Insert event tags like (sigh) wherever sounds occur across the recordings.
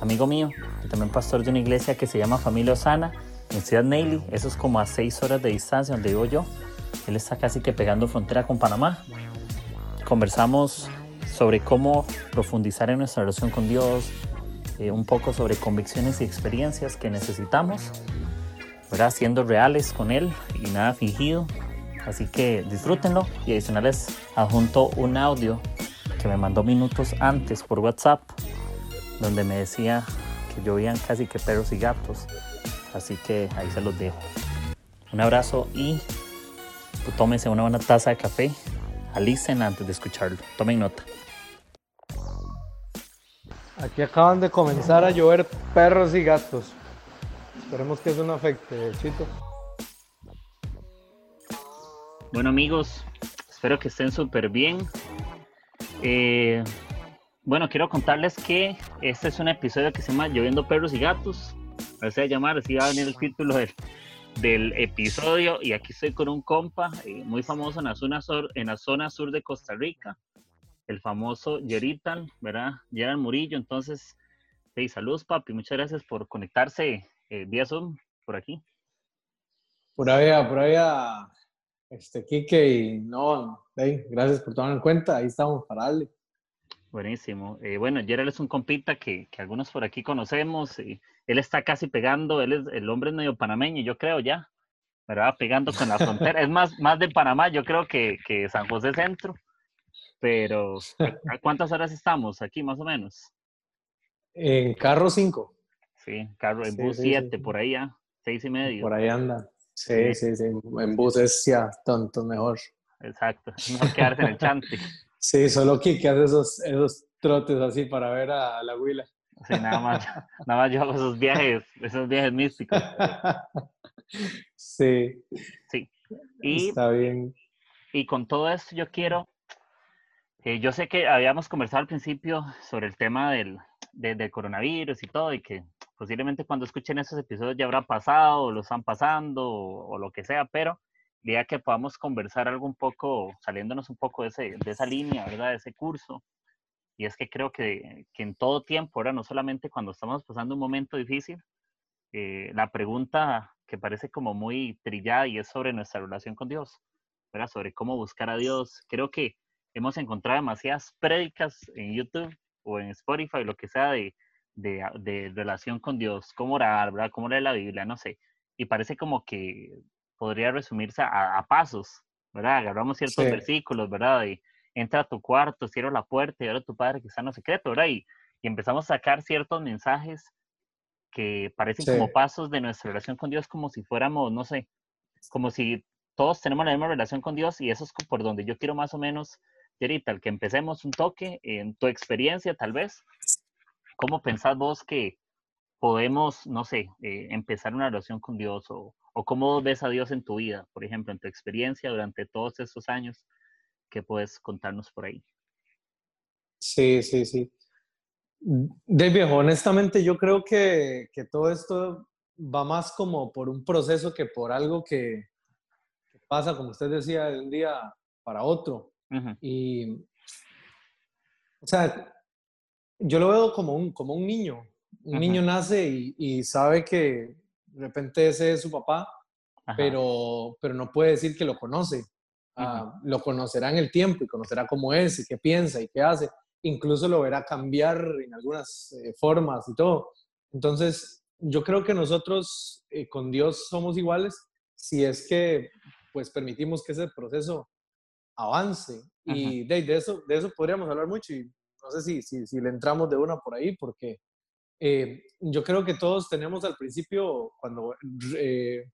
amigo mío, y también pastor de una iglesia que se llama Familia Osana, en Ciudad Neily. Eso es como a seis horas de distancia donde vivo yo. Él está casi que pegando frontera con Panamá. Conversamos sobre cómo profundizar en nuestra relación con Dios, eh, un poco sobre convicciones y experiencias que necesitamos, ¿verdad? siendo reales con Él y nada fingido. Así que disfrútenlo y adicionales adjunto un audio que me mandó minutos antes por WhatsApp donde me decía que llovían casi que perros y gatos. Así que ahí se los dejo. Un abrazo y tómense una buena taza de café. Alicen antes de escucharlo. Tomen nota. Aquí acaban de comenzar a llover perros y gatos. Esperemos que eso no afecte, Chito. Bueno amigos, espero que estén súper bien. Eh, bueno, quiero contarles que este es un episodio que se llama Lloviendo Perros y Gatos. Así a llamar, así va a venir el título del, del episodio. Y aquí estoy con un compa eh, muy famoso en la, zona sur, en la zona sur de Costa Rica, el famoso Yeritan, ¿verdad? Gerard Murillo. Entonces, hey, saludos, papi. Muchas gracias por conectarse eh, vía Zoom por aquí. Por ahí, por ahí, este, Kike y no, hey, gracias por tomar en cuenta. Ahí estamos para darle. Buenísimo. Eh, bueno, Gerald es un compita que, que, algunos por aquí conocemos. Y él está casi pegando, él es el hombre medio panameño, yo creo ya, ¿verdad? Pegando con la frontera. es más, más de Panamá, yo creo que, que San José Centro. Pero, ¿a cuántas horas estamos aquí más o menos? En carro 5. Sí, carro, en bus 7, por ahí ya, 6 y medio. Por ahí anda. Sí, sí, sí. En bus es ya tonto, mejor. Exacto, mejor quedarse en el chante. Sí, solo Kike hace esos, esos trotes así para ver a la huila. Sí, nada más, (laughs) nada más yo hago esos viajes, esos viajes místicos. Sí. Sí. Y, Está bien. Y con todo esto yo quiero, eh, yo sé que habíamos conversado al principio sobre el tema del, de, del coronavirus y todo, y que posiblemente cuando escuchen esos episodios ya habrá pasado, o lo están pasando, o, o lo que sea, pero día que podamos conversar algo un poco, saliéndonos un poco de esa línea, ¿verdad? De ese curso. Y es que creo que, que en todo tiempo, ahora no solamente cuando estamos pasando un momento difícil, eh, la pregunta que parece como muy trillada y es sobre nuestra relación con Dios, ¿verdad? Sobre cómo buscar a Dios. Creo que hemos encontrado demasiadas prédicas en YouTube o en Spotify, lo que sea, de, de, de relación con Dios, cómo orar, ¿verdad? Cómo leer la Biblia, no sé. Y parece como que podría resumirse a, a pasos, ¿verdad? Agarramos ciertos Sí. versículos, ¿verdad? Y entra a tu cuarto, cierra la puerta y ahora tu padre que está en lo secreto, ¿verdad? Y, y empezamos a sacar ciertos mensajes que parecen Sí. como pasos de nuestra relación con Dios, como si fuéramos, no sé, como si todos tenemos la misma relación con Dios y eso es por donde yo quiero más o menos, Yerita, el que empecemos un toque en tu experiencia tal vez. ¿Cómo pensás vos que podemos, no sé, eh, empezar una relación con Dios o, o cómo ves a Dios en tu vida, por ejemplo, en tu experiencia durante todos estos años que puedes contarnos por ahí? Sí, sí, sí. De viejo, honestamente yo creo que, que todo esto va más como por un proceso que por algo que, que pasa, como usted decía, de un día para otro. Y, o sea, yo lo veo como un, como un niño. Un niño nace y, y sabe que de repente ese es su papá, ajá, pero, pero no puede decir que lo conoce. Ah, lo conocerá en el tiempo y conocerá cómo es y qué piensa y qué hace. Incluso lo verá cambiar en algunas eh, formas y todo. Entonces, yo creo que nosotros eh, con Dios somos iguales si es que pues permitimos que ese proceso avance. Y de, de eso, de eso podríamos hablar mucho y no sé si, si, si le entramos de una por ahí porque eh, yo creo que todos tenemos al principio, cuando eh,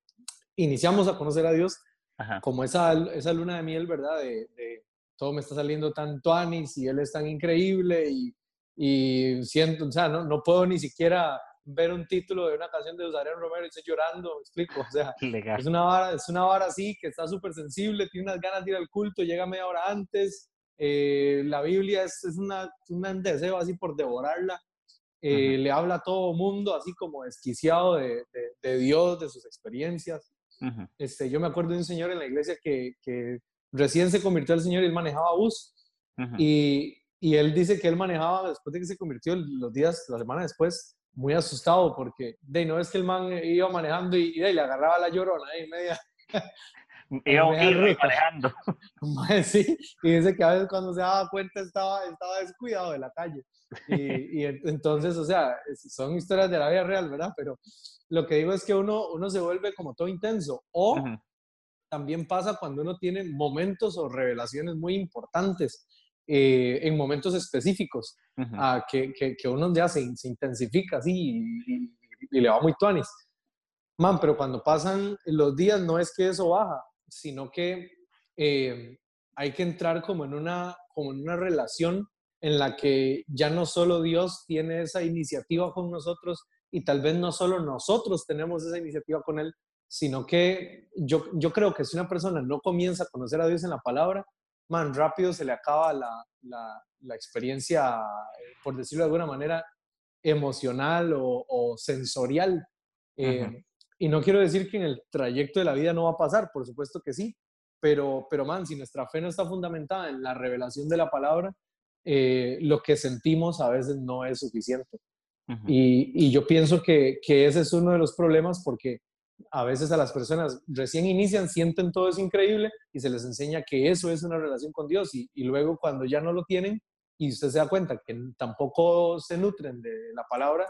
iniciamos a conocer a Dios, ajá, como esa, esa luna de miel, ¿verdad? De, de todo me está saliendo tan tuanis y él es tan increíble y, y siento, o sea, no, no puedo ni siquiera ver un título de una canción de Usarén Romero y estoy llorando, me explico, o sea, es una vara, es una vara así que está súper sensible, tiene unas ganas de ir al culto, llega media hora antes, eh, la Biblia es, es una, un deseo así por devorarla, eh, le habla a todo mundo así como desquiciado de, de, Dios, de sus experiencias. este, yo me acuerdo de un señor en la iglesia que, que recién se convirtió al Señor y él manejaba bus. y, y, él dice que él manejaba después de que se convirtió los días, la semana después, muy asustado porque de no es que el man iba manejando y, y, le agarraba la llorona y media. Iba, manejando. (laughs) sí, y dice que a veces cuando se daba cuenta estaba, estaba descuidado de la calle. Y, y, entonces, o sea, son historias de la vida real, ¿verdad? Pero lo que digo es que uno, uno se vuelve como todo intenso. O también pasa cuando uno tiene momentos o revelaciones muy importantes eh, en momentos específicos, que, que, uno ya se, se intensifica así y, le va muy tuanis. Man, pero cuando pasan los días no es que eso baja, sino que eh, hay que entrar como en, una, como en una relación en la que ya no solo Dios tiene esa iniciativa con nosotros y tal vez no solo nosotros tenemos esa iniciativa con Él, sino que yo, yo creo que si una persona no comienza a conocer a Dios en la palabra, man, rápido se le acaba la, la, experiencia, por decirlo de alguna manera, emocional o, sensorial. Eh, y no quiero decir que en el trayecto de la vida no va a pasar, por supuesto que sí, pero, pero man, si nuestra fe no está fundamentada en la revelación de la palabra, eh, lo que sentimos a veces no es suficiente. y, y, yo pienso que, que, ese es uno de los problemas porque a veces a las personas recién inician, sienten todo es increíble y se les enseña que eso es una relación con Dios y, luego cuando ya no lo tienen y usted se da cuenta que tampoco se nutren de la palabra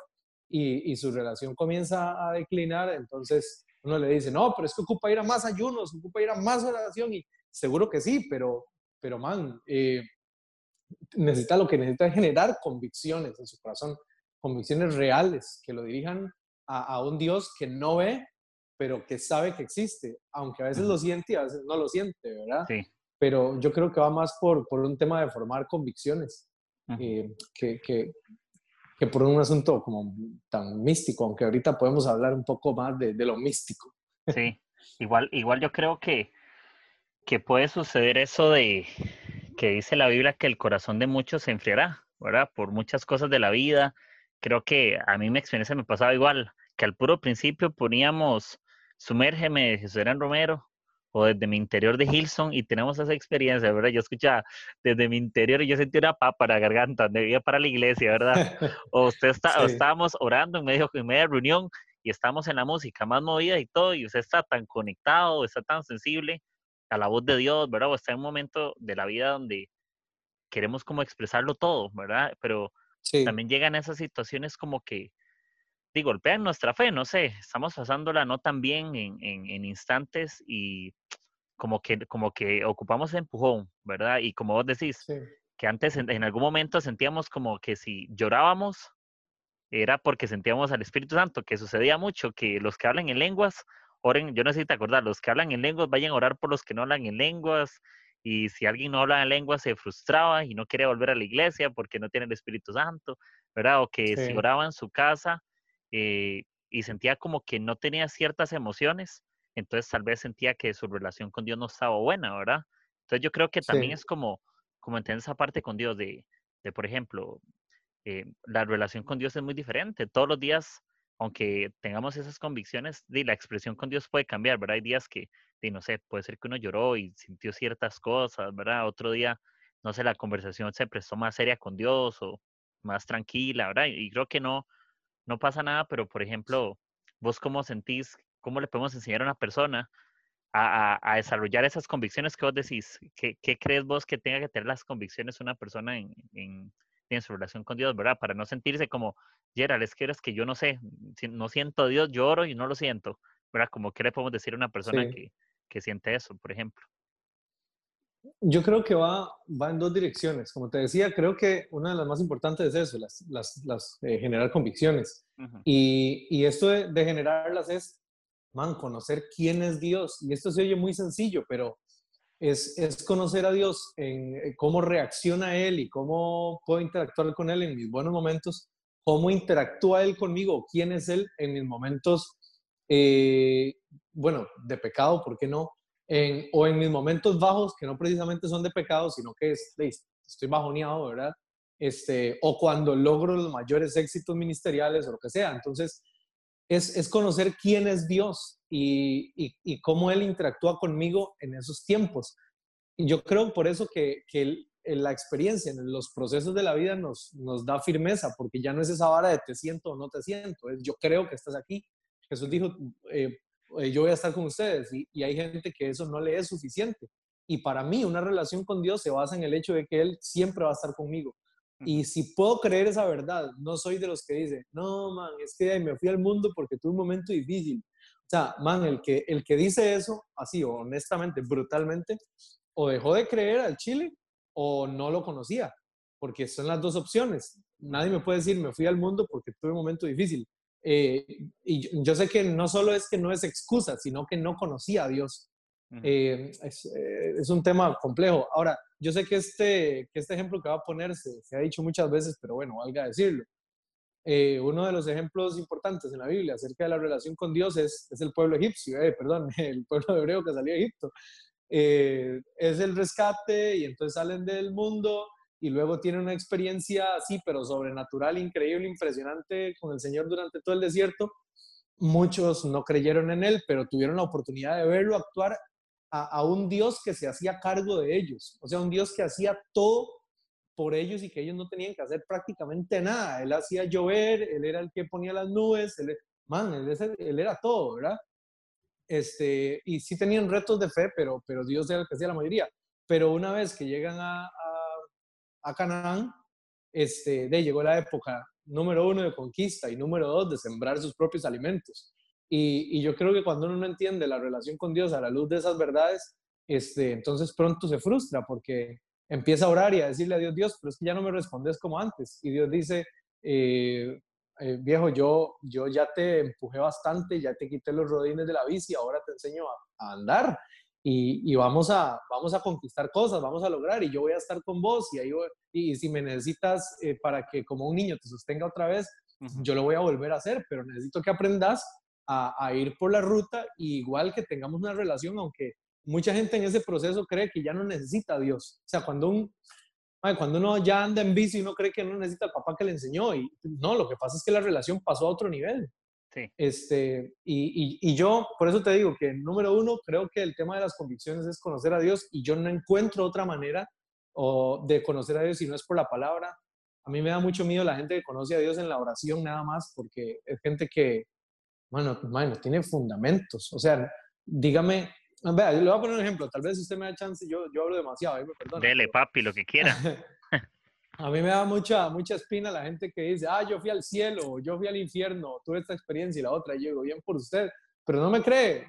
y, su relación comienza a declinar, entonces uno le dice, no, pero es que ocupa ir a más ayunos, ocupa ir a más oración y seguro que sí, pero, pero man, eh, necesita lo que necesita es generar convicciones en su corazón, convicciones reales que lo dirijan a, a un Dios que no ve, pero que sabe que existe, aunque a veces lo siente y a veces no lo siente, ¿verdad? Sí. Pero yo creo que va más por, por un tema de formar convicciones eh, que, que, que, por un asunto como tan místico, aunque ahorita podemos hablar un poco más de, de lo místico. Sí, igual, igual yo creo que, que puede suceder eso de que dice la Biblia que el corazón de muchos se enfriará, ¿verdad? Por muchas cosas de la vida. Creo que a mí mi experiencia me pasaba igual, que al puro principio poníamos Sumérgeme de Jesús Romero o desde mi interior de Hilson y tenemos esa experiencia, ¿verdad? Yo escuchaba desde mi interior y yo sentí una papa para la garganta, debía para la iglesia, ¿verdad? (laughs) O usted está, estábamos orando en medio en media reunión y estamos en la música más movida y todo, y usted está tan conectado, está tan sensible a la voz de Dios, ¿verdad? O está en un momento de la vida donde queremos como expresarlo todo, ¿verdad? Pero también llegan esas situaciones como que y golpean nuestra fe, no sé, estamos pasándola no tan bien en, en, instantes y como que, como que ocupamos empujón, ¿verdad? Y como vos decís, que antes en, algún momento sentíamos como que si llorábamos era porque sentíamos al Espíritu Santo, que sucedía mucho, que los que hablan en lenguas, oren, yo no sé si te acordás, los que hablan en lenguas vayan a orar por los que no hablan en lenguas, y si alguien no habla en lenguas se frustraba y no quería volver a la iglesia porque no tiene el Espíritu Santo, ¿verdad? O que si oraba en su casa, eh, y sentía como que no tenía ciertas emociones, entonces tal vez sentía que su relación con Dios no estaba buena, ¿verdad? Entonces yo creo que también es como, como entender esa parte con Dios de, de por ejemplo, eh, la relación con Dios es muy diferente. Todos los días, aunque tengamos esas convicciones, de la expresión con Dios puede cambiar, ¿verdad? Hay días que, de, no sé, puede ser que uno lloró y sintió ciertas cosas, ¿verdad? Otro día, no sé, la conversación se prestó más seria con Dios o más tranquila, ¿verdad? Y creo que no, no pasa nada, pero por ejemplo, vos cómo sentís, cómo le podemos enseñar a una persona a, desarrollar esas convicciones que vos decís. ¿Qué, crees vos que tenga que tener las convicciones una persona en, en, su relación con Dios, verdad? Para no sentirse como, Gerald, es que eres que yo no sé, no siento a Dios, lloro y no lo siento, ¿verdad? Como, ¿qué le podemos decir a una persona que, que siente eso, por ejemplo? Yo creo que va, va en dos direcciones. Como te decía, creo que una de las más importantes es eso, las, las, las eh, generar convicciones. y, y, esto de, de, generarlas es, man, conocer quién es Dios. Y esto se oye muy sencillo, pero es, es conocer a Dios en, cómo reacciona Él y cómo puedo interactuar con Él en mis buenos momentos cómo interactúa Él conmigo, quién es Él en mis momentos, eh, bueno, de pecado, ¿por qué no? o en mis momentos bajos, que no precisamente son de pecado, sino que es, estoy bajoneado, ¿verdad? Este, o cuando logro los mayores éxitos ministeriales o lo que sea. Entonces, es, es conocer quién es Dios y, y, cómo Él interactúa conmigo en esos tiempos. Y yo creo por eso que, que la experiencia en los procesos de la vida nos, nos da firmeza, porque ya no es esa vara de te siento o no te siento, es yo creo que estás aquí. Jesús dijo, eh, eh, yo voy a estar con ustedes y, y, hay gente que eso no le es suficiente. Y para mí una relación con Dios se basa en el hecho de que Él siempre va a estar conmigo. Y si puedo creer esa verdad, no soy de los que dicen, no, man, es que me fui al mundo porque tuve un momento difícil. O sea, man, el que, el que dice eso, así, honestamente, brutalmente, o dejó de creer al Chile o no lo conocía, porque son las dos opciones. Nadie me puede decir, me fui al mundo porque tuve un momento difícil. Eh, y yo sé que no solo es que no es excusa, sino que no conocía a Dios. Eh, eh, es, un tema complejo. Ahora, yo sé que este, que este ejemplo que va a ponerse se ha dicho muchas veces, pero bueno, valga decirlo. uno de los ejemplos importantes en la Biblia acerca de la relación con Dios es, es el pueblo egipcio, perdón, (laughs) el pueblo hebreo que salió de Egipto. es el rescate y entonces salen del mundo y luego tiene una experiencia así, pero sobrenatural, increíble, impresionante con el Señor durante todo el desierto. Muchos no creyeron en Él, pero tuvieron la oportunidad de verlo actuar a, un Dios que se hacía cargo de ellos, o sea, un Dios que hacía todo por ellos y que ellos no tenían que hacer prácticamente nada. Él hacía llover, Él era el que ponía las nubes, Él, man, él, era todo, ¿verdad? Este, y sí tenían retos de fe, pero, pero Dios era el que hacía la mayoría. Pero una vez que llegan a, a Canaán, este, de, llegó la época número uno de conquista y número dos de sembrar sus propios alimentos. Y, yo creo que cuando uno no entiende la relación con Dios a la luz de esas verdades, este, entonces pronto se frustra porque empieza a orar y a decirle a Dios, Dios, pero es que ya no me respondes como antes. Y Dios dice, eh, eh, viejo, yo, yo ya te empujé bastante, ya te quité los rodines de la bici, ahora te enseño a andar y, vamos, a, vamos a conquistar cosas, vamos a lograr y yo voy a estar con vos y, ahí y, si me necesitas eh, para que como un niño te sostenga otra vez, yo lo voy a volver a hacer, pero necesito que aprendas a, ir por la ruta igual que tengamos una relación, aunque mucha gente en ese proceso cree que ya no necesita a Dios. O sea, cuando, un, cuando uno ya anda en bici, uno cree que no necesita al papá que le enseñó y no, lo que pasa es que la relación pasó a otro nivel. Este, y, y, yo, por eso te digo que, número uno, creo que el tema de las convicciones es conocer a Dios y yo no encuentro otra manera o, de conocer a Dios si no es por la palabra. A mí me da mucho miedo la gente que conoce a Dios en la oración nada más, porque es gente que, bueno, bueno tiene fundamentos. O sea, dígame, vea, le voy a poner un ejemplo, tal vez si usted me da chance, yo, yo hablo demasiado, me perdona. Dele, papi, lo que quiera. (laughs) A mí me da mucha, mucha espina la gente que dice, ah, yo fui al cielo, yo fui al infierno, tuve esta experiencia y la otra, y yo digo, bien por usted, pero no me cree.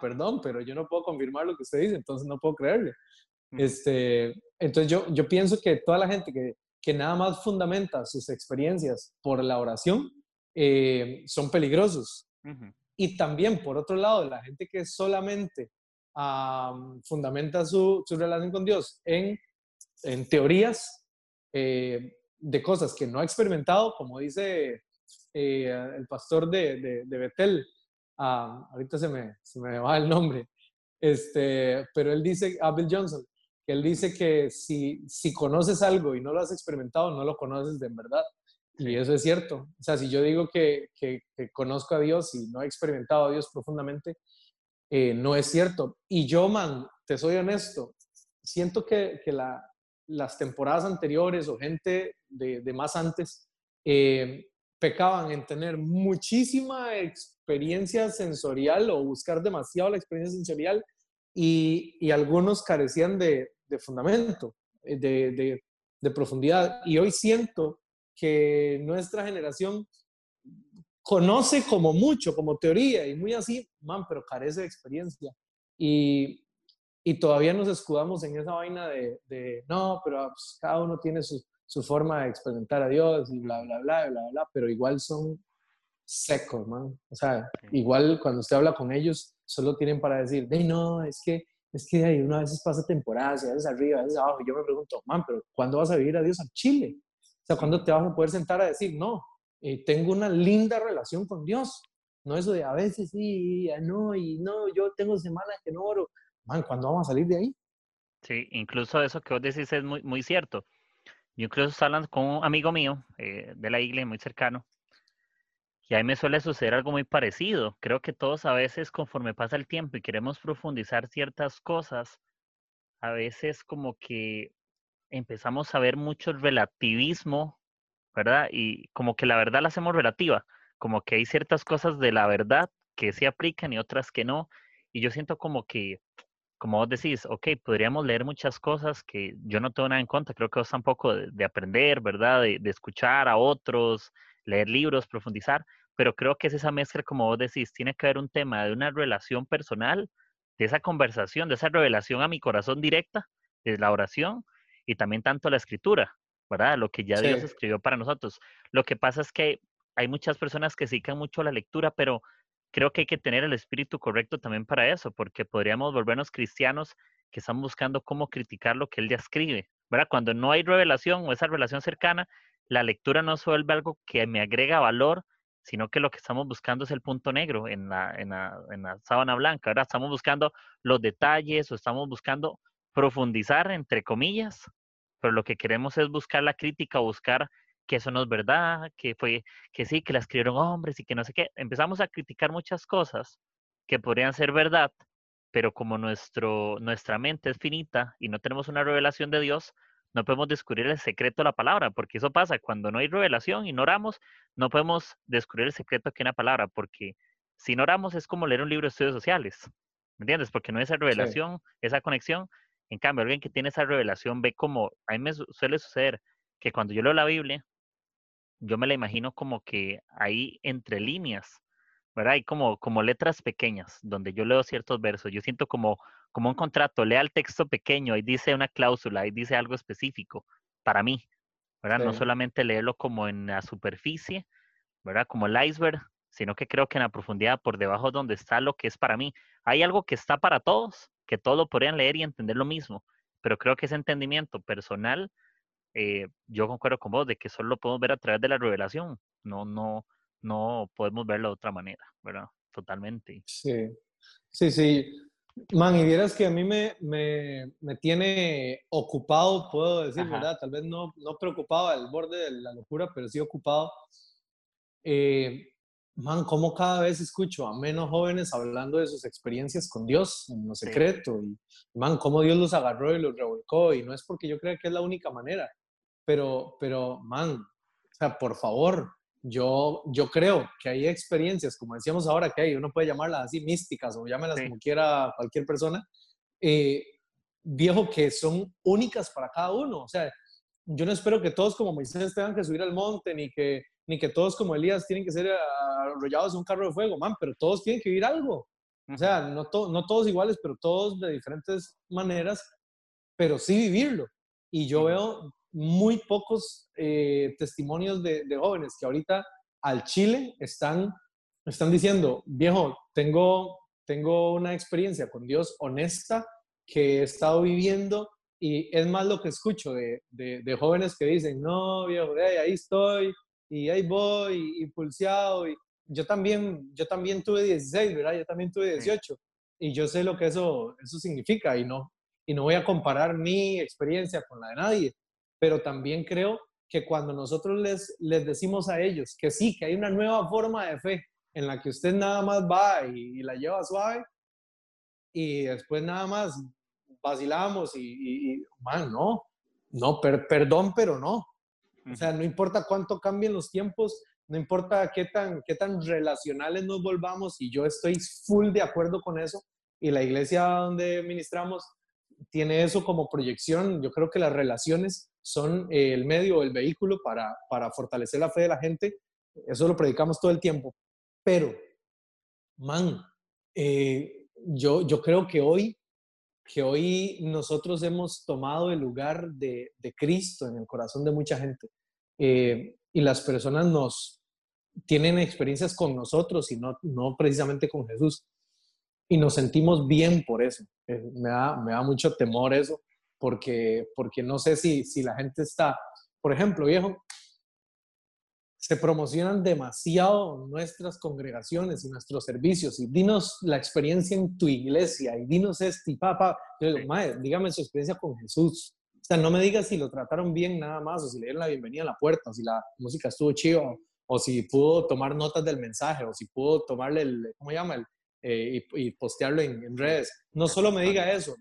perdón, pero yo no puedo confirmar lo que usted dice, entonces no puedo creerle. Este, entonces yo, yo pienso que toda la gente que, que nada más fundamenta sus experiencias por la oración eh, son peligrosos. Y también, por otro lado, la gente que solamente fundamenta su, su relación con Dios en, en teorías, eh, de cosas que no ha experimentado, como dice eh, el pastor de, de, Betel, ah, ahorita se me, se me va el nombre, este, pero él dice, Abel Johnson, que él dice que si, si conoces algo y no lo has experimentado, no lo conoces de verdad. Y eso es cierto. O sea, si yo digo que, que, conozco a Dios y no he experimentado a Dios profundamente, eh, no es cierto. Y yo, man, te soy honesto, siento que, que la, las temporadas anteriores o gente de, más antes eh, pecaban en tener muchísima experiencia sensorial o buscar demasiado la experiencia sensorial y, algunos carecían de, fundamento, eh, de, de, profundidad. Y hoy siento que nuestra generación conoce como mucho, como teoría y muy así, man, pero carece de experiencia. Y, y todavía nos escudamos en esa vaina de, de no, pero pues, cada uno tiene su, su, forma de experimentar a Dios y bla, bla, bla, bla, bla, pero igual son secos, man. O sea, igual cuando usted habla con ellos, solo tienen para decir, de no, es que, es que hay una veces pasa temporadas, a veces arriba, a veces abajo. Y yo me pregunto, man, pero ¿cuándo vas a vivir a Dios al Chile? Sea, ¿cuándo te vas a poder sentar a decir, no, eh, tengo una linda relación con Dios? No eso de a veces sí, no, y no, yo tengo semanas que no oro. Man, ¿cuándo vamos a salir de ahí? Sí, incluso eso que vos decís es muy, muy cierto. Yo incluso estaba hablando con un amigo mío eh, de la iglesia, muy cercano, y a mí me suele suceder algo muy parecido. Creo que todos a veces, conforme pasa el tiempo y queremos profundizar ciertas cosas, a veces como que empezamos a ver mucho relativismo, ¿verdad? Y como que la verdad la hacemos relativa, como que hay ciertas cosas de la verdad que se aplican y otras que no. Y yo siento como que, como vos decís, ok, podríamos leer muchas cosas que yo no tengo nada en contra, creo que es un poco de, aprender, ¿verdad? De, de, escuchar a otros, leer libros, profundizar, pero creo que es esa mezcla, como vos decís, tiene que haber un tema de una relación personal, de esa conversación, de esa revelación a mi corazón directa, de la oración, y también tanto la escritura, ¿verdad? Lo que ya Dios escribió para nosotros. Lo que pasa es que hay muchas personas que dedican mucho a la lectura, pero creo que hay que tener el espíritu correcto también para eso, porque podríamos volvernos cristianos que están buscando cómo criticar lo que él ya escribe, ¿verdad? Cuando no hay revelación o esa relación cercana, la lectura no se vuelve algo que me agrega valor, sino que lo que estamos buscando es el punto negro en la, en la, en la sábana blanca, ¿verdad? Estamos buscando los detalles o estamos buscando profundizar, entre comillas, pero lo que queremos es buscar la crítica, buscar que eso no es verdad, que fue, que sí, que la escribieron hombres y que no sé qué. Empezamos a criticar muchas cosas que podrían ser verdad, pero como nuestro, nuestra mente es finita y no tenemos una revelación de Dios, no podemos descubrir el secreto de la palabra, porque eso pasa, cuando no hay revelación y no oramos, no podemos descubrir el secreto que una palabra, porque si no oramos es como leer un libro de estudios sociales, ¿me entiendes? Porque no hay esa revelación, esa conexión. En cambio, alguien que tiene esa revelación ve como, a mí me suele suceder que cuando yo leo la Biblia, yo me la imagino como que ahí entre líneas, ¿verdad? Hay como, como letras pequeñas donde yo leo ciertos versos. Yo siento como, como un contrato, lea el texto pequeño, ahí dice una cláusula, ahí dice algo específico para mí, ¿verdad? No solamente leerlo como en la superficie, ¿verdad? Como el iceberg, sino que creo que en la profundidad, por debajo donde está lo que es para mí. Hay algo que está para todos, que todos lo podrían leer y entender lo mismo, pero creo que ese entendimiento personal eh, yo concuerdo con vos de que solo lo podemos ver a través de la revelación, no, no, no podemos verlo de otra manera, ¿verdad? Totalmente. Sí, sí, sí. Man, y vieras que a mí me, me, me tiene ocupado, puedo decir, ¿verdad? Tal vez no, no preocupado al borde de la locura, pero sí ocupado. Eh, man, como cada vez escucho a menos jóvenes hablando de sus experiencias con Dios en lo secreto. Y, man, cómo Dios los agarró y los revolcó. Y no es porque yo crea que es la única manera, pero, pero, man, o sea, por favor, yo, yo creo que hay experiencias, como decíamos ahora, que hay, uno puede llamarlas así místicas o llámelas como quiera cualquier persona, eh, viejo, que son únicas para cada uno. O sea, yo no espero que todos como Moisés tengan que subir al monte, ni que, ni que todos como Elías tienen que ser arrollados en un carro de fuego, man, pero todos tienen que vivir algo. O sea, no, no todos iguales, pero todos de diferentes maneras, pero sí vivirlo. Y yo veo muy pocos eh, testimonios de, jóvenes que ahorita al Chile están, están diciendo, viejo, tengo, tengo una experiencia con Dios honesta que he estado viviendo y es más lo que escucho de, de, jóvenes que dicen, no, viejo, ahí estoy y ahí voy y, pulseado. Y yo también, yo también tuve 16, ¿verdad? Yo también tuve 18 y yo sé lo que eso, eso significa y no, y no voy a comparar mi experiencia con la de nadie pero también creo que cuando nosotros les, les decimos a ellos que sí, que hay una nueva forma de fe en la que usted nada más va y, la lleva suave y después nada más vacilamos y, y, man, no, no, perdón, pero no. O sea, no importa cuánto cambien los tiempos, no importa qué tan, qué tan relacionales nos volvamos, y yo estoy full de acuerdo con eso, y la iglesia donde ministramos tiene eso como proyección. Yo creo que las relaciones son el medio, el vehículo para, para fortalecer la fe de la gente. Eso lo predicamos todo el tiempo. Pero, man, eh, yo, yo creo que hoy, que hoy nosotros hemos tomado el lugar de, de Cristo en el corazón de mucha gente. Eh, y las personas nos tienen experiencias con nosotros y no, no precisamente con Jesús. Y nos sentimos bien por eso. me, da, me da mucho temor eso porque, porque no sé si, si la gente está por ejemplo, viejo, se promocionan demasiado nuestras congregaciones y nuestros servicios y dinos la experiencia en tu iglesia y dinos este y papá. Yo digo, madre, dígame su experiencia con Jesús. O sea, no me digas si lo trataron bien nada más o si le dieron la bienvenida a la puerta o si la música estuvo chido o si pudo tomar notas del mensaje o si pudo tomarle el, ¿cómo llama? El, eh, y, postearlo en, redes. No solo me diga eso,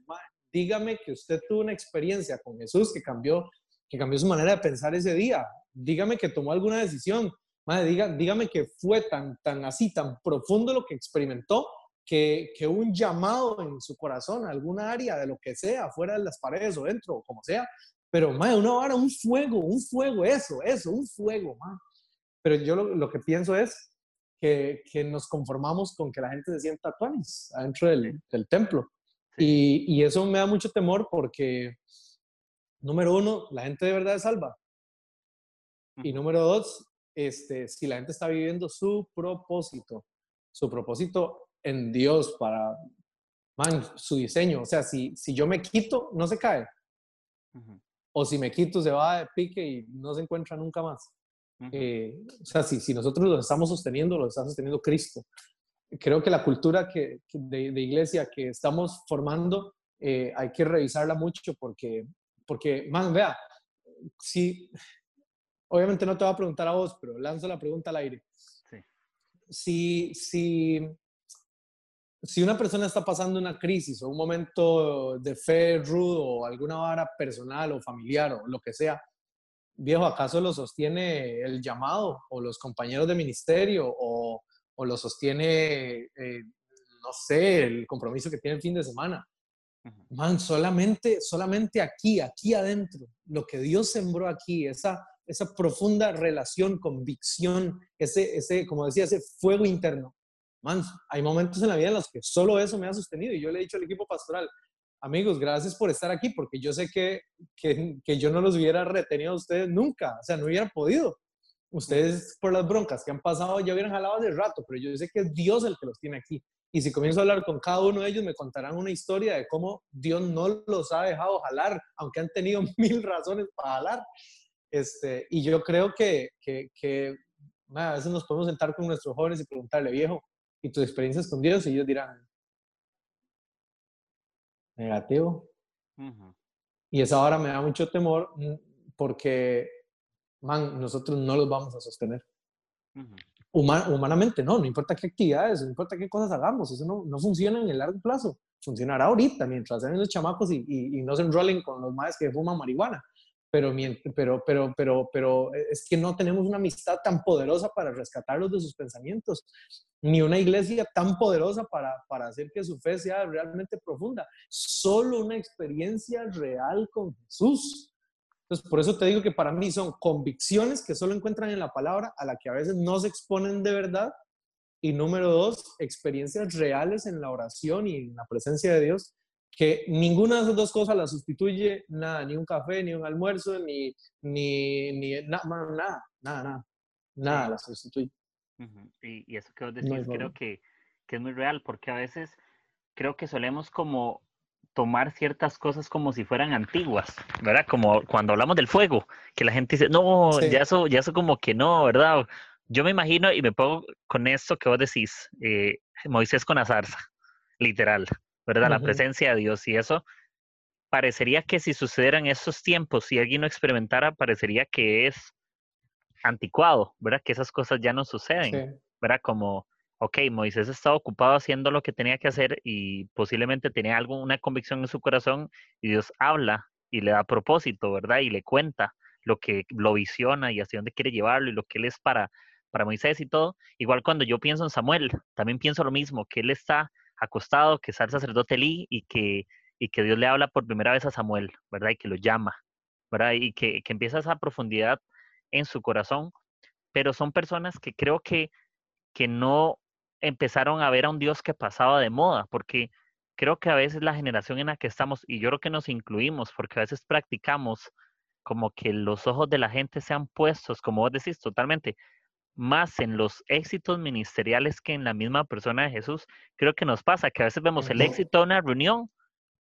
dígame que usted tuvo una experiencia con Jesús que cambió, que cambió su manera de pensar ese día. Dígame que tomó alguna decisión. Madre, diga, dígame que fue tan, tan así, tan profundo lo que experimentó, que, que un llamado en su corazón, alguna área de lo que sea, fuera de las paredes o dentro, o como sea. Pero, madre, una hora, un fuego, un fuego, eso, eso, un fuego, madre. Pero yo lo, lo que pienso es, que, que, nos conformamos con que la gente se sienta tuanis adentro del, del templo. Y, y, eso me da mucho temor porque, número uno, la gente de verdad es salva. Y número dos, este, si la gente está viviendo su propósito, su propósito en Dios para man, su diseño. O sea, si, si yo me quito, no se cae. O si me quito, se va de pique y no se encuentra nunca más. Eh, o sea, si, si nosotros lo estamos sosteniendo, lo está sosteniendo Cristo. Creo que la cultura que, de, de, iglesia que estamos formando eh, hay que revisarla mucho porque, porque, man, vea, si, obviamente no te voy a preguntar a vos, pero lanzo la pregunta al aire. Sí. Si, si, si una persona está pasando una crisis o un momento de fe rudo o alguna vara personal o familiar o lo que sea, viejo, ¿acaso lo sostiene el llamado o los compañeros de ministerio o, o lo sostiene, eh, no sé, el compromiso que tiene el fin de semana? Man, solamente, solamente aquí, aquí adentro, lo que Dios sembró aquí, esa, esa profunda relación, convicción, ese, ese, como decía, ese fuego interno. Man, hay momentos en la vida en los que solo eso me ha sostenido y yo le he dicho al equipo pastoral, amigos, gracias por estar aquí, porque yo sé que, que, que, yo no los hubiera retenido a ustedes nunca, o sea, no hubiera podido. Ustedes por las broncas que han pasado ya hubieran jalado hace rato, pero yo sé que es Dios el que los tiene aquí. Y si comienzo a hablar con cada uno de ellos, me contarán una historia de cómo Dios no los ha dejado jalar, aunque han tenido (laughs) mil razones para jalar. Este, y yo creo que, que, que a veces nos podemos sentar con nuestros jóvenes y preguntarle, viejo, ¿y tus experiencias con Dios? Y ellos dirán, negativo. Y esa hora me da mucho temor mm, porque, man, nosotros no los vamos a sostener. humanamente, no, no importa qué actividades, no importa qué cosas hagamos, eso no, no funciona en el largo plazo. Funcionará ahorita, mientras sean los chamacos y, y, no se enrolen con los madres que fuman marihuana pero, pero, pero, pero, pero es que no tenemos una amistad tan poderosa para rescatarlos de sus pensamientos, ni una iglesia tan poderosa para, para hacer que su fe sea realmente profunda. Solo una experiencia real con Jesús. Entonces, por eso te digo que para mí son convicciones que solo encuentran en la palabra, a la que a veces no se exponen de verdad. Y número dos, experiencias reales en la oración y en la presencia de Dios que ninguna de esas dos cosas la sustituye nada, ni un café, ni un almuerzo, ni, ni, ni nada, nada, nada, nada, la sustituye. y, y, eso que vos decís, creo que, que es muy real, porque a veces creo que solemos como tomar ciertas cosas como si fueran antiguas, ¿verdad? Como cuando hablamos del fuego, que la gente dice, no, ya eso, ya eso como que no, ¿verdad? Yo me imagino y me pongo con esto que vos decís, eh, Moisés con la zarza, literal. ¿Verdad? La presencia de Dios y eso parecería que si sucedieran esos tiempos, si alguien no experimentara, parecería que es anticuado, ¿verdad? Que esas cosas ya no suceden, ¿verdad? Como, ok, Moisés estaba ocupado haciendo lo que tenía que hacer y posiblemente tenía alguna convicción en su corazón y Dios habla y le da propósito, ¿verdad? Y le cuenta lo que lo visiona y hacia dónde quiere llevarlo y lo que él es para, para Moisés y todo. Igual cuando yo pienso en Samuel, también pienso lo mismo, que él está acostado, que está el sacerdote Lee y que, y que Dios le habla por primera vez a Samuel, ¿verdad? Y que lo llama, ¿verdad? Y que, que empieza esa profundidad en su corazón, pero son personas que creo que, que no empezaron a ver a un Dios que pasaba de moda, porque creo que a veces la generación en la que estamos, y yo creo que nos incluimos, porque a veces practicamos como que los ojos de la gente sean puestos, como vos decís, totalmente, más en los éxitos ministeriales que en la misma persona de Jesús. Creo que nos pasa que a veces vemos el éxito de una reunión,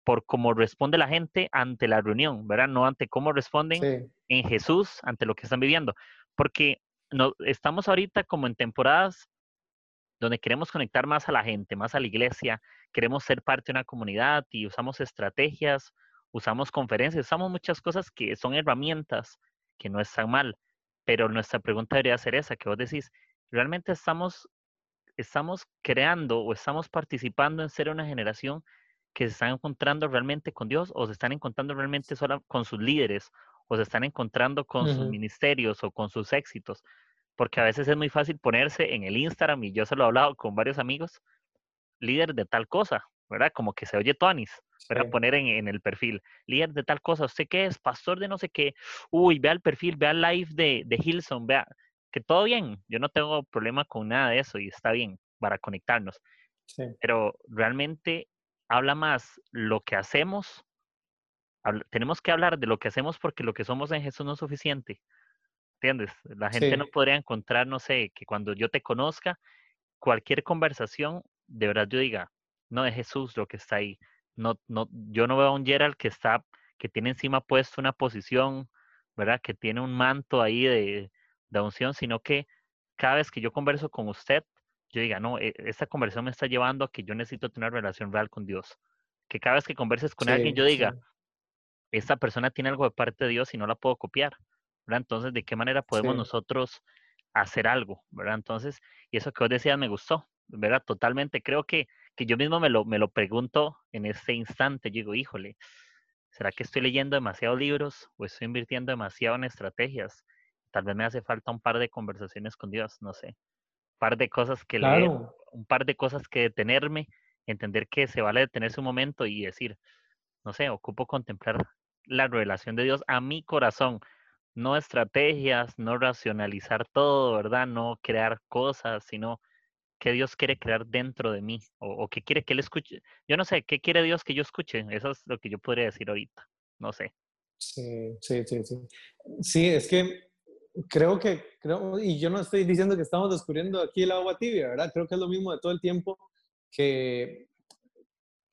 por cómo responde la gente ante la reunión, ¿verdad? No ante cómo responden en Jesús ante lo que están viviendo. Porque no, estamos ahorita como en temporadas donde queremos conectar más a la gente, más a la iglesia, queremos ser parte de una comunidad y usamos estrategias, usamos conferencias, usamos muchas cosas que son herramientas que no están mal, pero nuestra pregunta debería ser esa, que vos decís, ¿realmente estamos, estamos creando o estamos participando en ser una generación que se están encontrando realmente con Dios o se están encontrando realmente solo con sus líderes o se están encontrando con sus ministerios o con sus éxitos? Porque a veces es muy fácil ponerse en el Instagram, y yo se lo he hablado con varios amigos, líder de tal cosa, ¿verdad? Como que se oye Tonis, para Poner en, el perfil, líder de tal cosa, ¿usted qué es? Pastor de no sé qué. Uy, vea el perfil, vea el live de, de Hilson, vea, que todo bien, yo no tengo problema con nada de eso y está bien para conectarnos. Pero realmente habla más lo que hacemos, tenemos que hablar de lo que hacemos porque lo que somos en Jesús no es suficiente. ¿Entiendes? La gente no podría encontrar, no sé, que cuando yo te conozca, cualquier conversación, de verdad yo diga, no es Jesús lo que está ahí. No, no, yo no veo a un Gerald que está, que tiene encima puesto una posición, ¿verdad? Que tiene un manto ahí de, de unción, sino que cada vez que yo converso con usted, yo diga, no, e, esta conversación me está llevando a que yo necesito tener una relación real con Dios. Que cada vez que converses con alguien, yo diga, esta persona tiene algo de parte de Dios y no la puedo copiar. ¿verdad? Entonces, ¿de qué manera podemos nosotros hacer algo? ¿verdad? Entonces, y eso que vos decías me gustó, ¿verdad? Totalmente. Creo que, que yo mismo me lo, me lo pregunto en este instante. Yo digo, híjole, ¿será que estoy leyendo demasiados libros o estoy invirtiendo demasiado en estrategias? Tal vez me hace falta un par de conversaciones con Dios, no sé. Un par de cosas que leer, un par de cosas que detenerme, entender que se vale detenerse un momento y decir, no sé, ocupo contemplar la revelación de Dios a mi corazón, no estrategias, no racionalizar todo, ¿verdad? No crear cosas, sino que Dios quiere crear dentro de mí o, que quiere que Él escuche. Yo no sé, ¿qué quiere Dios que yo escuche? Eso es lo que yo podría decir ahorita. No sé. Sí, sí, sí, sí. Sí, es que creo que, creo, y yo no estoy diciendo que estamos descubriendo aquí el agua tibia, ¿verdad? Creo que es lo mismo de todo el tiempo que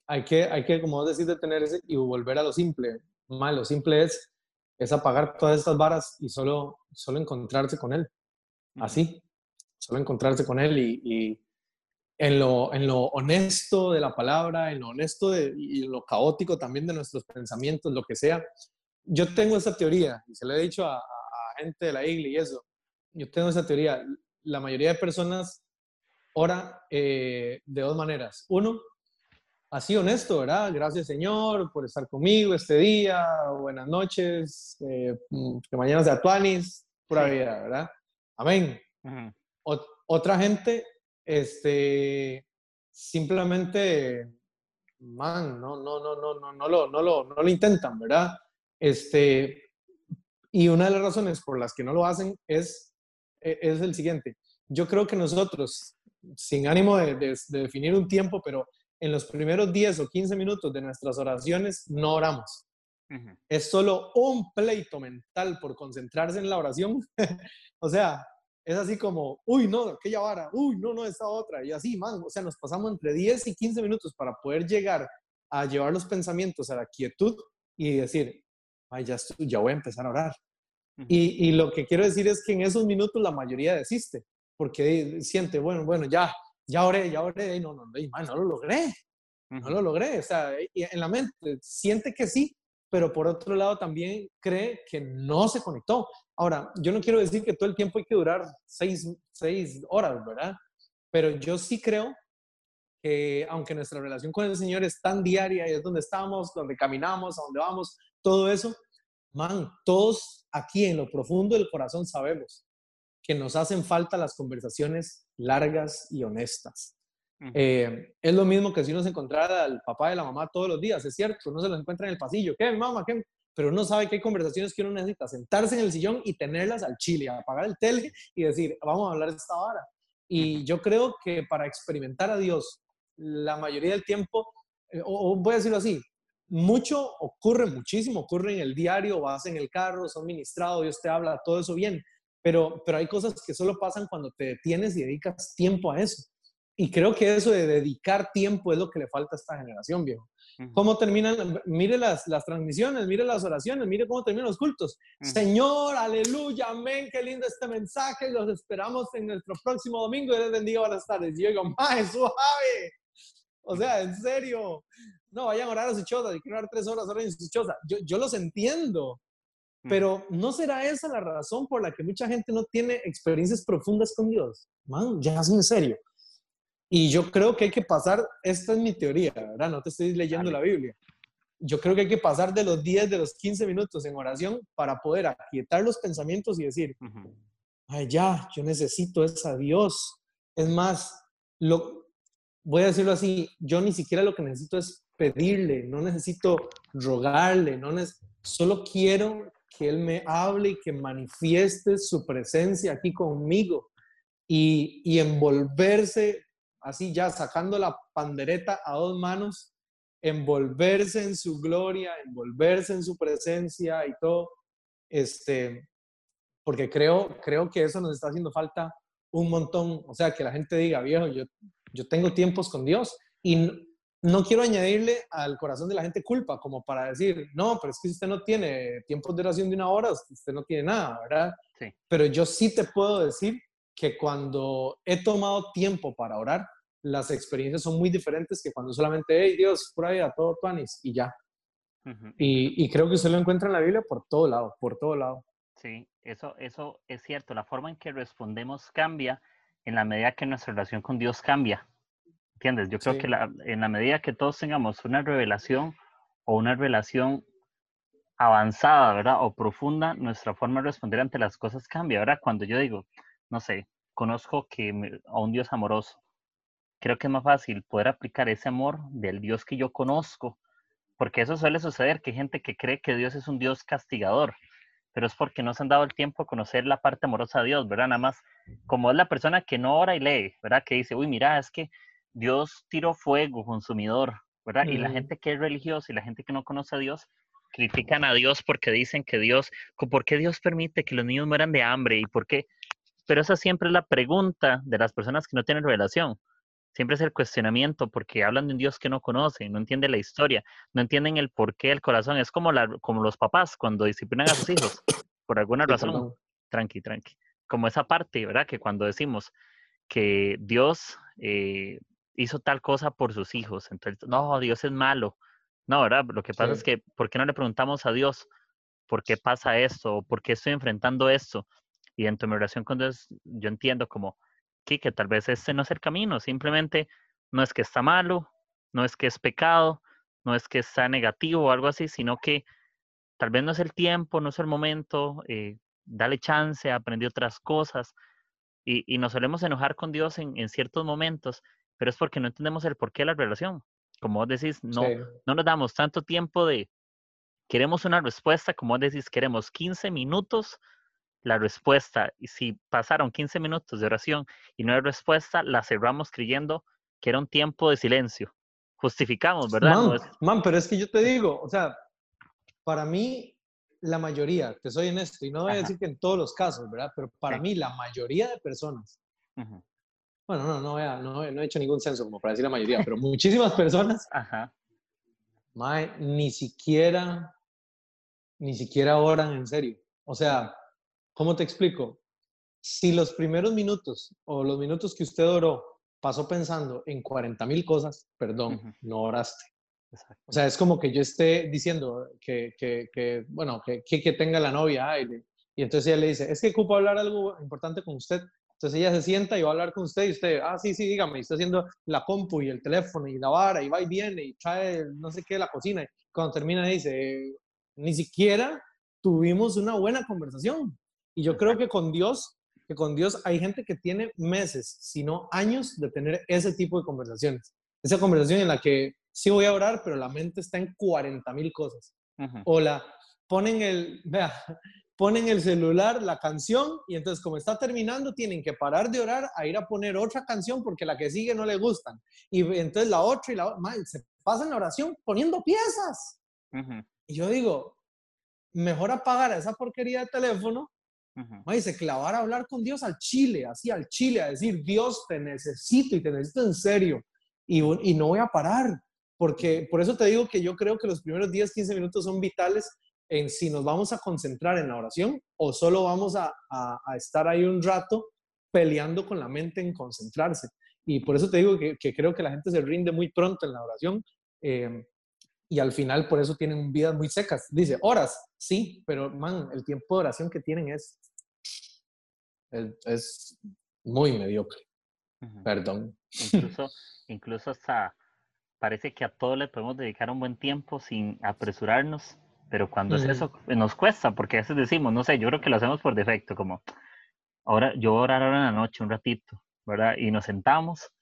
hay que, hay que como vos decís, detenerse y volver a lo simple. Mal, lo simple es, es apagar todas estas varas y solo, solo encontrarse con Él. Así, solo encontrarse con Él y, en, lo, en lo honesto de la palabra, en lo honesto de, y en lo caótico también de nuestros pensamientos, lo que sea. Yo tengo esa teoría y se lo he dicho a, gente de la iglesia y eso. Yo tengo esa teoría. La mayoría de personas ora eh, de dos maneras. Uno, así honesto, ¿verdad? Gracias Señor por estar conmigo este día, buenas noches, eh, mm, que mañana sea Tuanis, pura vida, ¿verdad? Amén otra gente, este, simplemente, man, no, no, no, no, no, no lo, no lo, no lo intentan, ¿verdad? Este, y una de las razones por las que no lo hacen es, e, es el siguiente. Yo creo que nosotros, sin ánimo de, de, definir un tiempo, pero en los primeros 10 o 15 minutos de nuestras oraciones no oramos. Es solo un pleito mental por concentrarse en la oración. (laughs) o sea, es así como, uy, no, aquella vara, uy, no, no, esta otra, y así, man, o sea, nos pasamos entre 10 y 15 minutos para poder llegar a llevar los pensamientos a la quietud y decir, ay, ya, ya voy a empezar a orar. y, y, lo que quiero decir es que en esos minutos la mayoría desiste, porque siente, bueno, bueno, ya, ya oré, ya oré, y no, no, no, no lo logré, no lo logré, o sea, en la mente siente que sí, pero por otro lado también cree que no se conectó. Ahora, yo no quiero decir que todo el tiempo hay que durar seis, horas, ¿verdad? Pero yo sí creo que aunque nuestra relación con el Señor es tan diaria y es donde estamos, donde caminamos, a donde vamos, todo eso, man, todos aquí en lo profundo del corazón sabemos que nos hacen falta las conversaciones largas y honestas. Eh, es lo mismo que si uno se encontrara al papá y la mamá todos los días, es cierto, uno se los encuentra en el pasillo, ¿qué mamá? ¿Qué? Pero uno sabe que hay conversaciones que uno necesita sentarse en el sillón y tenerlas al chile, apagar el tele y decir, vamos a hablar de esta hora. Y yo creo que para experimentar a Dios, la mayoría del tiempo, eh, o, voy a decirlo así, mucho ocurre, muchísimo ocurre en el diario, vas en el carro, son ministrados, Dios te habla, todo eso bien, pero, pero hay cosas que solo pasan cuando te detienes y dedicas tiempo a eso. Y creo que eso de dedicar tiempo es lo que le falta a esta generación, viejo. ¿Cómo terminan? Mire las, las transmisiones, mire las oraciones, mire cómo terminan los cultos. Señor, aleluya, amén, qué lindo este mensaje. Los esperamos en nuestro próximo domingo. Dios les bendiga, buenas tardes. Y yo digo, ¡mae, suave! O sea, en serio. No, vayan a orar a su choza. Si quieren orar tres horas, oren en su choza. Yo, yo los entiendo. Pero ¿no será esa la razón por la que mucha gente no tiene experiencias profundas con Dios? Man, ya es en serio. Y yo creo que hay que pasar, esta es mi teoría, ¿verdad? No te estoy leyendo la Biblia. Yo creo que hay que pasar de los 10, de los 15 minutos en oración para poder aquietar los pensamientos y decir, ay, ya, yo necesito esa Dios. Es más, lo, voy a decirlo así, yo ni siquiera lo que necesito es pedirle, no necesito rogarle, no solo quiero que Él me hable y que manifieste su presencia aquí conmigo y, y envolverse así ya sacando la pandereta a dos manos, envolverse en su gloria, envolverse en su presencia y todo, este, porque creo, creo que eso nos está haciendo falta un montón, o sea, que la gente diga, viejo, yo, yo tengo tiempos con Dios y no, quiero añadirle al corazón de la gente culpa, como para decir, no, pero es que usted no tiene tiempos de oración de una hora, usted no tiene nada, ¿verdad? Sí. Pero yo sí te puedo decir que cuando he tomado tiempo para orar, las experiencias son muy diferentes que cuando solamente, hey Dios, por ahí a todo tuanis y ya. y, y, creo que usted lo encuentra en la Biblia por todo lado, por todo lado. Sí, eso, eso es cierto. La forma en que respondemos cambia en la medida que nuestra relación con Dios cambia. ¿Entiendes? Yo creo que la, en la medida que todos tengamos una revelación o una relación avanzada, ¿verdad? O profunda, nuestra forma de responder ante las cosas cambia, ¿verdad? Cuando yo digo, no sé, conozco que a un Dios amoroso, creo que es más fácil poder aplicar ese amor del Dios que yo conozco, porque eso suele suceder, que hay gente que cree que Dios es un Dios castigador, pero es porque no se han dado el tiempo a conocer la parte amorosa de Dios, ¿verdad? Nada más, como es la persona que no ora y lee, ¿verdad? Que dice, uy, mira, es que Dios tiró fuego consumidor, ¿verdad? Y la gente que es religiosa y la gente que no conoce a Dios, critican a Dios porque dicen que Dios, ¿por qué Dios permite que los niños mueran de hambre? ¿Y por qué? Pero esa siempre es la pregunta de las personas que no tienen revelación. Siempre es el cuestionamiento porque hablan de un Dios que no conocen, no entienden la historia, no entienden el porqué del corazón. Es como, la, como los papás cuando disciplinan a sus hijos, por alguna razón. Tranqui, tranqui. Como esa parte, ¿verdad? Que cuando decimos que Dios eh, hizo tal cosa por sus hijos, entonces, no, Dios es malo. No, ¿verdad? Lo que pasa es que, ¿por qué no le preguntamos a Dios por qué pasa esto? ¿Por qué estoy enfrentando esto? Y en tu oración con Dios, yo entiendo como, que, que tal vez este no es el camino, simplemente no es que está malo, no es que es pecado, no es que está negativo o algo así, sino que tal vez no es el tiempo, no es el momento, eh, dale chance, aprende otras cosas. Y, y, nos solemos enojar con Dios en, en, ciertos momentos, pero es porque no entendemos el porqué de la relación. Como vos decís, no, no nos damos tanto tiempo de, queremos una respuesta, como vos decís, queremos 15 minutos la respuesta. Y si pasaron 15 minutos de oración y no hay respuesta, la cerramos creyendo que era un tiempo de silencio. Justificamos, ¿verdad? Man, pero es que yo te digo, o sea, para mí, la mayoría, te soy honesto, y no voy a decir que en todos los casos, ¿verdad? Pero para mí, la mayoría de personas, bueno, no, no, no, no, he hecho ningún censo como para decir la mayoría, pero muchísimas personas, (laughs) Ajá. ni siquiera, ni siquiera oran en serio. O sea, ¿Cómo te explico? Si los primeros minutos o los minutos que usted oró pasó pensando en 40 mil cosas, perdón, no oraste. O sea, es como que yo esté diciendo que, que, que bueno, que, que, tenga la novia y, y, entonces ella le dice, es que ocupo hablar algo importante con usted. Entonces ella se sienta y va a hablar con usted y usted, ah, sí, sí, dígame, y está haciendo la compu y el teléfono y la vara y va y viene y trae no sé qué la cocina. Y cuando termina dice, ni siquiera tuvimos una buena conversación. Y yo creo que con Dios, que con Dios hay gente que tiene meses, si no años, de tener ese tipo de conversaciones. Esa conversación en la que sí voy a orar, pero la mente está en 40 mil cosas. O la ponen el, vea, ponen el celular, la canción, y entonces como está terminando, tienen que parar de orar a ir a poner otra canción porque la que sigue no le gustan. Y entonces la otra y la otra, se pasan la oración poniendo piezas. Y yo digo, mejor apagar esa porquería de teléfono y se clavara a hablar con Dios al chile, así al chile, a decir, Dios, te necesito y te necesito en serio y, y no voy a parar, porque por eso te digo que yo creo que los primeros 10, 15 minutos son vitales en si nos vamos a concentrar en la oración o solo vamos a, a, estar ahí un rato peleando con la mente en concentrarse. Y por eso te digo que, que creo que la gente se rinde muy pronto en la oración. Eh, y al final por eso tienen vidas muy secas. Dice, horas, sí, pero man, el tiempo de oración que tienen es, es, muy mediocre. Perdón. Incluso, (laughs) incluso hasta parece que a todos le podemos dedicar un buen tiempo sin apresurarnos, pero cuando es eso nos cuesta, porque a veces decimos, no sé, yo creo que lo hacemos por defecto, como ahora yo voy a orar ahora en la noche un ratito, ¿verdad? Y nos sentamos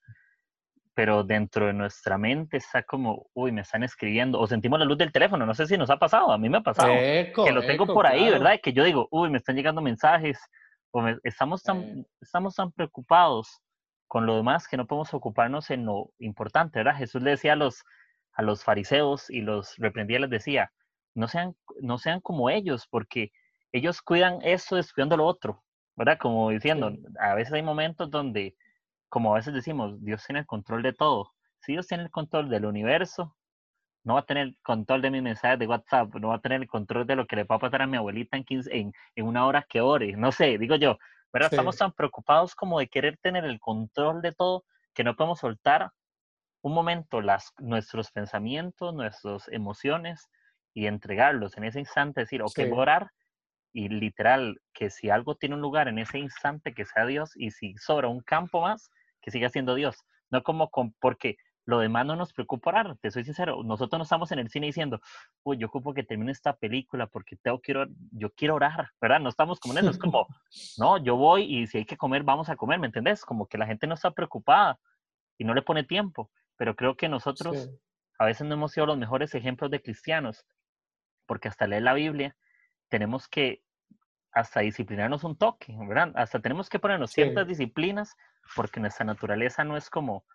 pero dentro de nuestra mente está como, uy, me están escribiendo, o sentimos la luz del teléfono, no sé si nos ha pasado, a mí me ha pasado, que lo tengo por ahí, ¿verdad? Que yo digo, uy, me están llegando mensajes, o estamos, tan, estamos tan preocupados con lo demás que no podemos ocuparnos en lo importante, ¿verdad? Jesús le decía a los, a los fariseos y los reprendía, les decía, no sean, no sean como ellos, porque ellos cuidan eso descuidando lo otro, ¿verdad? Como diciendo, a veces hay momentos donde como a veces decimos, Dios tiene el control de todo. Si Dios tiene el control del universo, no va a tener control de mis mensajes de WhatsApp, no va a tener el control de lo que le va a pasar a mi abuelita en, en, en una hora que ore, no sé, digo yo, pero estamos tan preocupados como de querer tener el control de todo que no podemos soltar un momento las, nuestros pensamientos, nuestras emociones y entregarlos en ese instante, decir, ok, voy a orar y literal, que si algo tiene un lugar en ese instante, que sea Dios, y si sobra un campo más, que siga siendo Dios. No como con, porque lo demás no nos preocupa orar, te soy sincero, nosotros no estamos en el cine diciendo, uy, yo ocupo que termine esta película porque tengo quiero, yo quiero orar, ¿verdad? No estamos como en eso, es (laughs) como, no, yo voy y si hay que comer, vamos a comer, ¿me entendés? Como que la gente no está preocupada y no le pone tiempo, pero creo que nosotros a veces no hemos sido los mejores ejemplos de cristianos, porque hasta leer la Biblia tenemos que hasta disciplinarnos un toque, ¿verdad? Hasta tenemos que ponernos ciertas disciplinas porque nuestra naturaleza no es como,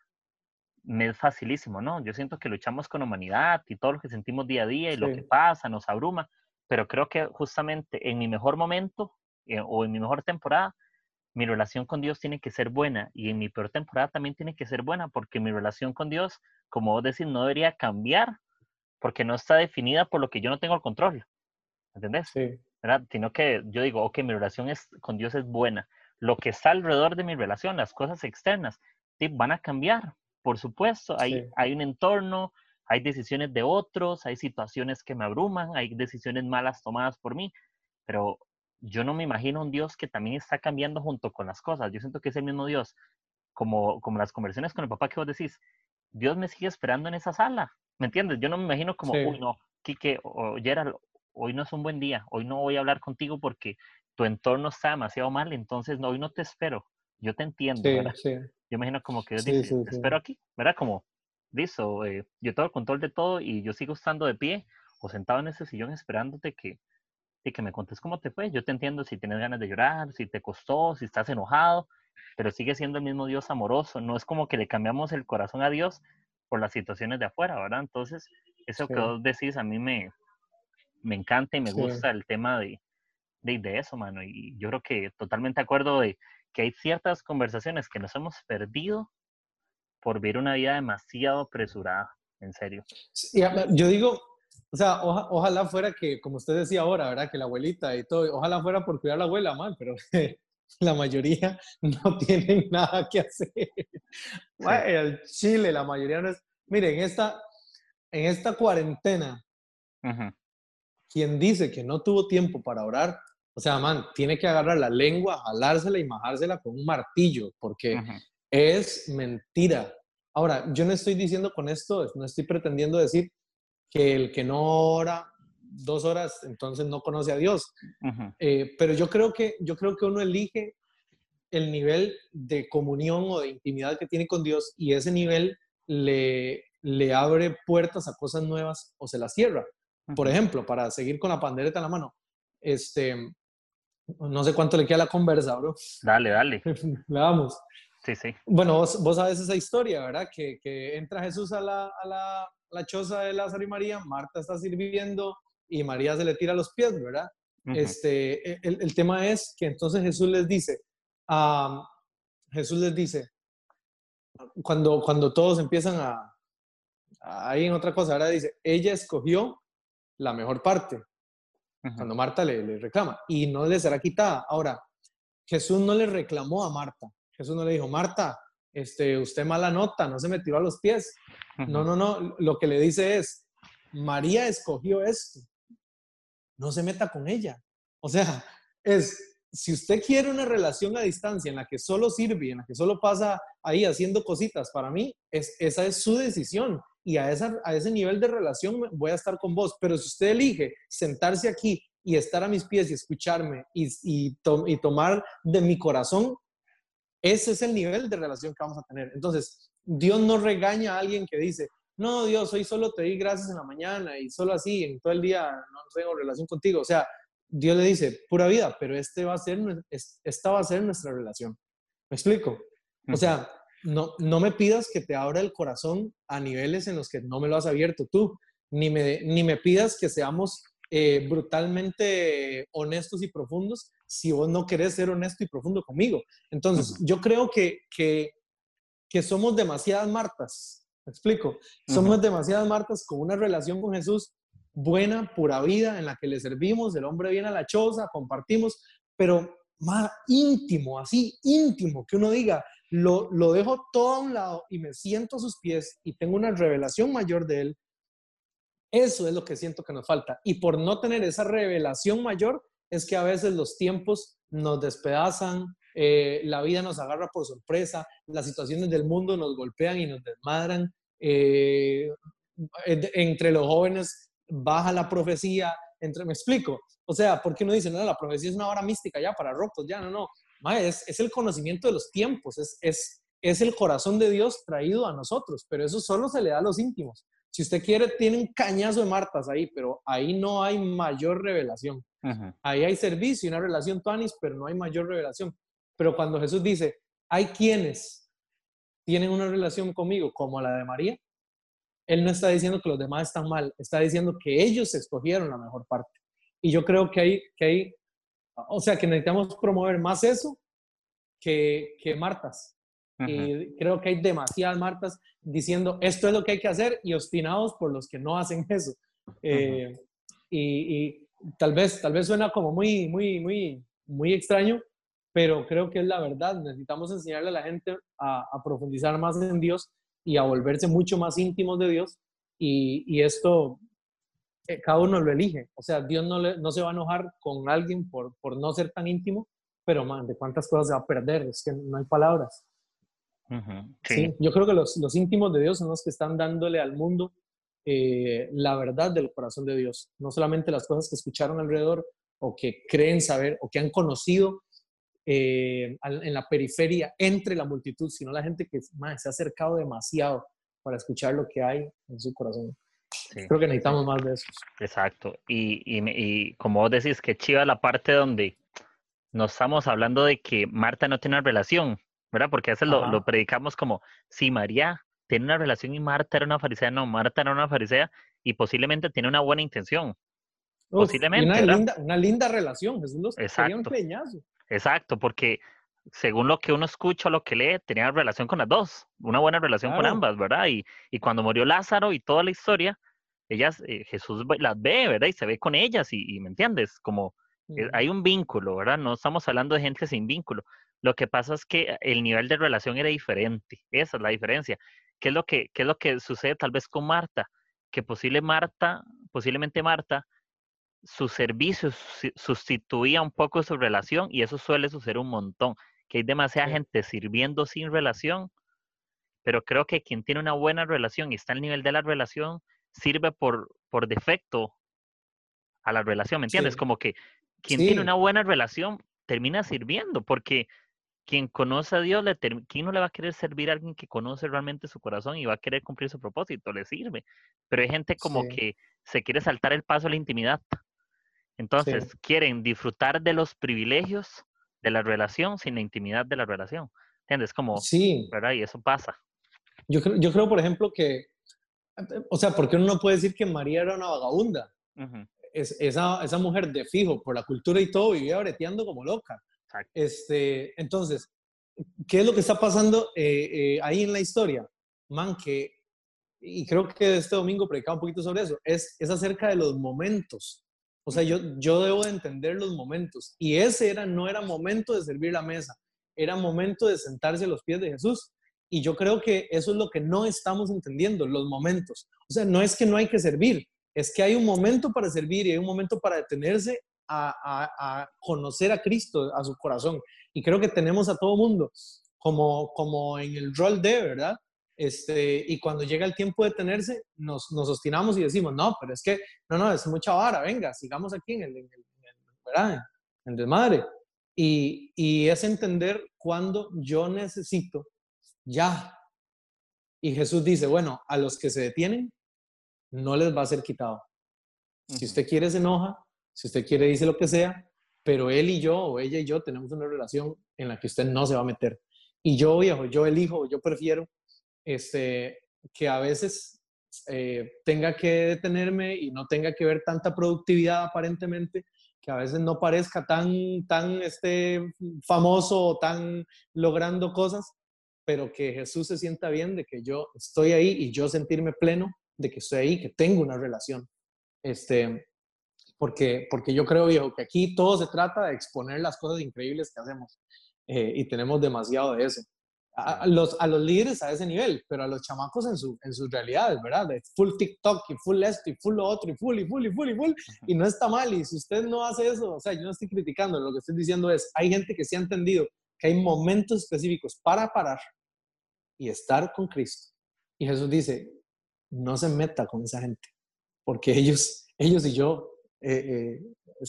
me es facilísimo, ¿no? Yo siento que luchamos con humanidad y todo lo que sentimos día a día y lo que pasa nos abruma, pero creo que justamente en mi mejor momento eh, o en mi mejor temporada, mi relación con Dios tiene que ser buena y en mi peor temporada también tiene que ser buena porque mi relación con Dios, como vos decís, no debería cambiar porque no está definida por lo que yo no tengo el control. ¿Entendés? Sí. ¿verdad? Sino que yo digo, ok, mi relación es, con Dios es buena. Lo que está alrededor de mi relación, las cosas externas, van a cambiar, por supuesto. Hay, hay un entorno, hay decisiones de otros, hay situaciones que me abruman, hay decisiones malas tomadas por mí, pero yo no me imagino un Dios que también está cambiando junto con las cosas. Yo siento que es el mismo Dios, como, como las conversaciones con el papá que vos decís, Dios me sigue esperando en esa sala, ¿me entiendes? Yo no me imagino como, uy, no, Quique o Gerald, hoy no es un buen día, hoy no voy a hablar contigo porque tu entorno está demasiado mal, entonces no, hoy no te espero, yo te entiendo, ¿verdad? Yo imagino como que te espero aquí, ¿verdad? Como, dice, eh, yo tengo el control de todo y yo sigo estando de pie o sentado en ese sillón esperándote que, que me contes cómo te fue. Yo te entiendo si tienes ganas de llorar, si te costó, si estás enojado, pero sigue siendo el mismo Dios amoroso. No es como que le cambiamos el corazón a Dios por las situaciones de afuera, ¿verdad? Entonces, eso que vos decís a mí me, me encanta y me gusta el tema de, de, eso, mano. Y yo creo que totalmente de acuerdo de que hay ciertas conversaciones que nos hemos perdido por vivir una vida demasiado apresurada, en serio. yo digo, o sea, ojalá fuera que, como usted decía ahora, ¿verdad? Que la abuelita y todo, ojalá fuera por cuidar a la abuela, man, pero (laughs) la mayoría (laughs) no tienen nada que hacer. (laughs) el Chile, la mayoría no es... Miren, en esta, en esta cuarentena, quien dice que no tuvo tiempo para orar, o sea, man, tiene que agarrar la lengua, jalársela y majársela con un martillo, porque es mentira. Ahora, yo no estoy diciendo con esto, no estoy pretendiendo decir que el que no ora dos horas, entonces no conoce a Dios. Eh, pero yo creo, que, yo creo que uno elige el nivel de comunión o de intimidad que tiene con Dios y ese nivel le, le abre puertas a cosas nuevas o se las cierra. Por ejemplo, para seguir con la pandereta en la mano, este, no sé cuánto le queda la conversa, bro. Dale, dale. (laughs) Le damos. Sí, sí. Bueno, vos, vos, sabes esa historia, ¿verdad? Que, que entra Jesús a la, a la, la, choza de Lázaro y María, Marta está sirviendo y María se le tira a los pies, ¿verdad? este, e, el, el, tema es que entonces Jesús les dice, Jesús les dice, cuando, cuando todos empiezan a, ahí en otra cosa, ahora dice, ella escogió la mejor parte, cuando Marta le, le, reclama, y no le será quitada. Ahora, Jesús no le reclamó a Marta, Jesús no le dijo, Marta, este, usted mala nota, no se me tiró a los pies. No, no, no, lo que le dice es, María escogió esto, no se meta con ella. O sea, es, si usted quiere una relación a distancia en la que solo sirve, en la que solo pasa ahí haciendo cositas para mí, es, esa es su decisión y a, esa, a ese nivel de relación voy a estar con vos. Pero si usted elige sentarse aquí y estar a mis pies y escucharme y, y, y tomar de mi corazón, ese es el nivel de relación que vamos a tener. Entonces, Dios no regaña a alguien que dice, no, Dios, hoy solo te di gracias en la mañana y solo así, en todo el día no tengo relación contigo. O sea, Dios le dice, pura vida, pero este va a ser, esta va a ser nuestra relación. ¿Me explico? O sea, no, no me pidas que te abra el corazón a niveles en los que no me lo has abierto tú, ni me, ni me pidas que seamos eh, brutalmente honestos y profundos si vos no querés ser honesto y profundo conmigo. Entonces, yo creo que, que, que somos demasiadas Martas. ¿Me explico? Somos demasiadas Martas con una relación con Jesús buena, pura vida, en la que le servimos, el hombre viene a la choza, compartimos, pero más íntimo, así íntimo, que uno diga, lo, lo dejo todo a un lado y me siento a sus pies y tengo una revelación mayor de él. Eso es lo que siento que nos falta. Y por no tener esa revelación mayor, es que a veces los tiempos nos despedazan, eh, la vida nos agarra por sorpresa, las situaciones del mundo nos golpean y nos desmadran. Eh, entre los jóvenes baja la profecía, entre, me explico. O sea, ¿por qué no dicen, no, la profecía es una hora mística ya para rocos? Ya, no, no. Es, es, el conocimiento de los tiempos, es, es, es el corazón de Dios traído a nosotros, pero eso solo se le da a los íntimos. Si usted quiere, tiene un cañazo de martas ahí, pero ahí no hay mayor revelación. Ahí hay servicio y una relación tuanis, pero no hay mayor revelación. Pero cuando Jesús dice, hay quienes tienen una relación conmigo como la de María, él no está diciendo que los demás están mal, está diciendo que ellos escogieron la mejor parte. Y yo creo que hay, que hay o sea, que necesitamos promover más eso que, que Martas. Y creo que hay demasiadas Martas diciendo esto es lo que hay que hacer y obstinados por los que no hacen (laughs) eso. Eh, y, y, tal vez, tal vez suena como muy, muy, muy, muy extraño, pero creo que es la verdad. Necesitamos enseñarle a la gente a, a profundizar más en Dios y a volverse mucho más íntimos de Dios. Y, y esto, eh, cada uno lo elige. O sea, Dios no, le, no se va a enojar con alguien por, por no ser tan íntimo, pero man, de cuántas cosas se va a perder, es que no hay palabras. sí. Yo creo que los, los, íntimos de Dios son los que están dándole al mundo eh, la verdad del corazón de Dios, no solamente las cosas que escucharon alrededor o que creen saber o que han conocido eh, en la periferia entre la multitud, sino la gente que se ha acercado demasiado para escuchar lo que hay en su corazón. Creo que necesitamos más de eso. Exacto. Y, y, como vos decís, que chiva la parte donde nos estamos hablando de que Marta no tiene una relación, ¿verdad? Porque a veces lo, lo, predicamos como, si María tiene una relación y Marta era una farisea, no, Marta era una farisea y posiblemente tiene una buena intención. posiblemente. Una linda, una linda, relación, Jesús Exacto. un peñazo. Exacto, porque según lo que uno escucha o lo que lee, tenía relación con las dos, una buena relación con ambas, ¿verdad? Y, y, cuando murió Lázaro y toda la historia, ellas, eh, Jesús las ve, ¿verdad? Y se ve con ellas y, ¿me entiendes? Como eh, hay un vínculo, ¿verdad? No estamos hablando de gente sin vínculo. Lo que pasa es que el nivel de relación era diferente, esa es la diferencia. ¿Qué es lo que, qué es lo que sucede tal vez con Marta? Que posible Marta, posiblemente Marta su servicio sustituía un poco su relación y eso suele suceder un montón, que hay demasiada gente sirviendo sin relación, pero creo que quien tiene una buena relación y está al nivel de la relación, sirve por, por defecto a la relación, ¿me entiendes? Como que quien tiene una buena relación termina sirviendo, porque quien conoce a Dios, le ¿quién no le va a querer servir a alguien que conoce realmente su corazón y va a querer cumplir su propósito? Le sirve. Pero hay gente como que se quiere saltar el paso a la intimidad. Entonces, quieren disfrutar de los privilegios de la relación sin la intimidad de la relación. ¿Entiendes? Como, sí. ¿verdad? Y eso pasa. Yo yo creo, por ejemplo, que, o sea, porque uno no puede decir que María era una vagabunda. es, esa, esa mujer de fijo, por la cultura y todo, vivía breteando como loca. Este, entonces, ¿qué es lo que está pasando eh, eh, ahí en la historia? Man, que, y creo que este domingo predicaba un poquito sobre eso, es, es acerca de los momentos. O sea, yo, yo debo de entender los momentos. Y ese era, no era momento de servir la mesa, era momento de sentarse a los pies de Jesús. Y yo creo que eso es lo que no estamos entendiendo, los momentos. O sea, no es que no hay que servir, es que hay un momento para servir y hay un momento para detenerse a, conocer a Cristo, a su corazón. Y creo que tenemos a todo mundo como, como en el rol de, ¿verdad? Este, y cuando llega el tiempo de detenerse, nos, nos obstinamos y decimos, no, pero es que, no, no, es mucha vara, venga, sigamos aquí en el, en el, ¿verdad? En desmadre. Y, y es entender cuando yo necesito ya. Y Jesús dice, bueno, a los que se detienen, no les va a ser quitado. Si usted quiere, se enoja, si usted quiere, dice lo que sea, pero él y yo, o ella y yo, tenemos una relación en la que usted no se va a meter. Y yo, viejo, yo elijo, yo prefiero este, que a veces eh, tenga que detenerme y no tenga que ver tanta productividad aparentemente, que a veces no parezca tan, tan este, famoso o tan logrando cosas, pero que Jesús se sienta bien de que yo estoy ahí y yo sentirme pleno de que estoy ahí, que tengo una relación. Este, porque, porque yo creo, viejo, que aquí todo se trata de exponer las cosas increíbles que hacemos eh, y tenemos demasiado de eso. A, los, a los líderes a ese nivel, pero a los chamacos en, su, en sus realidades, ¿verdad? De full TikTok y full esto y full lo otro y full y full y full y full. Y no está mal. Y si usted no hace eso, o sea, yo no estoy criticando, lo que estoy diciendo es, hay gente que se ha entendido que hay momentos específicos para parar y estar con Cristo. Y Jesús dice, no se meta con esa gente, porque ellos, ellos y yo, eh, eh,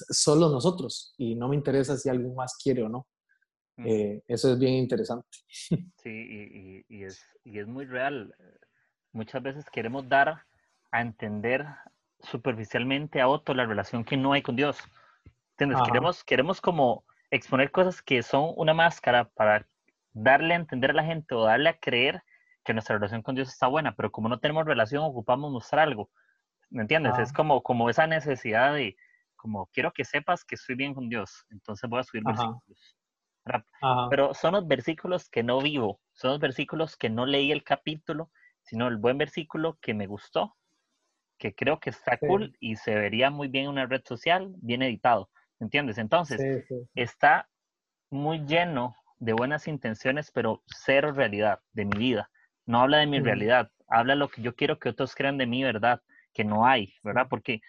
solo nosotros, y no me interesa si alguien más quiere o no. Eh, eso es bien interesante. (laughs) Sí, y, y, es, y es muy real. Muchas veces queremos dar a entender superficialmente a otro la relación que no hay con Dios. ¿Entiendes? Queremos, queremos como exponer cosas que son una máscara para darle a entender a la gente o darle a creer que nuestra relación con Dios está buena, pero como no tenemos relación, ocupamos mostrar algo. ¿Me entiendes? Es como, como esa necesidad de, como, quiero que sepas que estoy bien con Dios, entonces voy a subir versículos. Pero son los versículos que no vivo, son los versículos que no leí el capítulo, sino el buen versículo que me gustó, que creo que está cool y se vería muy bien en una red social, bien editado. ¿Me entiendes? Entonces, está muy lleno de buenas intenciones, pero cero realidad de mi vida. No habla de mi realidad, habla lo que yo quiero que otros crean de mi verdad, que no hay, ¿verdad? Porque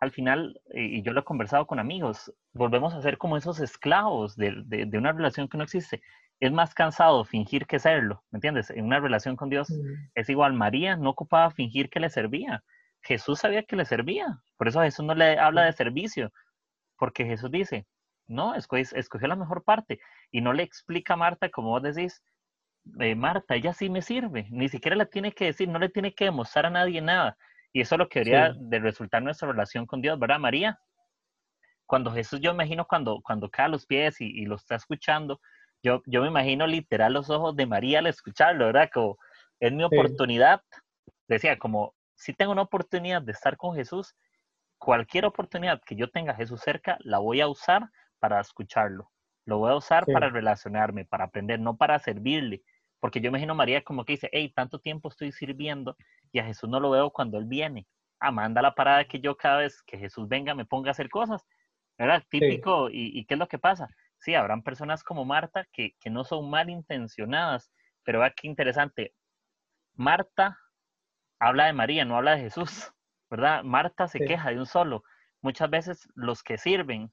al final, y yo lo he conversado con amigos, volvemos a ser como esos esclavos de, de, una relación que no existe. Es más cansado fingir que serlo, ¿me entiendes? En una relación con Dios es igual. María no ocupaba fingir que le servía. Jesús sabía que le servía. Por eso Jesús no le habla de servicio, porque Jesús dice, no, escogió la mejor parte. Y no le explica a Marta, como vos decís, eh, Marta, ella sí me sirve, ni siquiera le tiene que decir, no le tiene que demostrar a nadie nada. Y eso es lo que debería de resultar nuestra relación con Dios, ¿verdad, María? Cuando Jesús, yo imagino cuando, cuando cae a los pies y, lo está escuchando, yo, yo me imagino literal los ojos de María al escucharlo, ¿verdad? Como es mi oportunidad, decía, como si tengo una oportunidad de estar con Jesús, cualquier oportunidad que yo tenga a Jesús cerca, la voy a usar para escucharlo. Lo voy a usar para relacionarme, para aprender, no para servirle. Porque yo imagino a María como que dice, hey, tanto tiempo estoy sirviendo y a Jesús no lo veo cuando Él viene. Ah, manda la parada que yo cada vez que Jesús venga me ponga a hacer cosas. ¿Verdad? Típico. ¿Y, qué es lo que pasa? Sí, habrán personas como Marta que, que no son malintencionadas, pero vea qué interesante. Marta habla de María, no habla de Jesús, ¿verdad? Marta se queja de un solo. Muchas veces los que sirven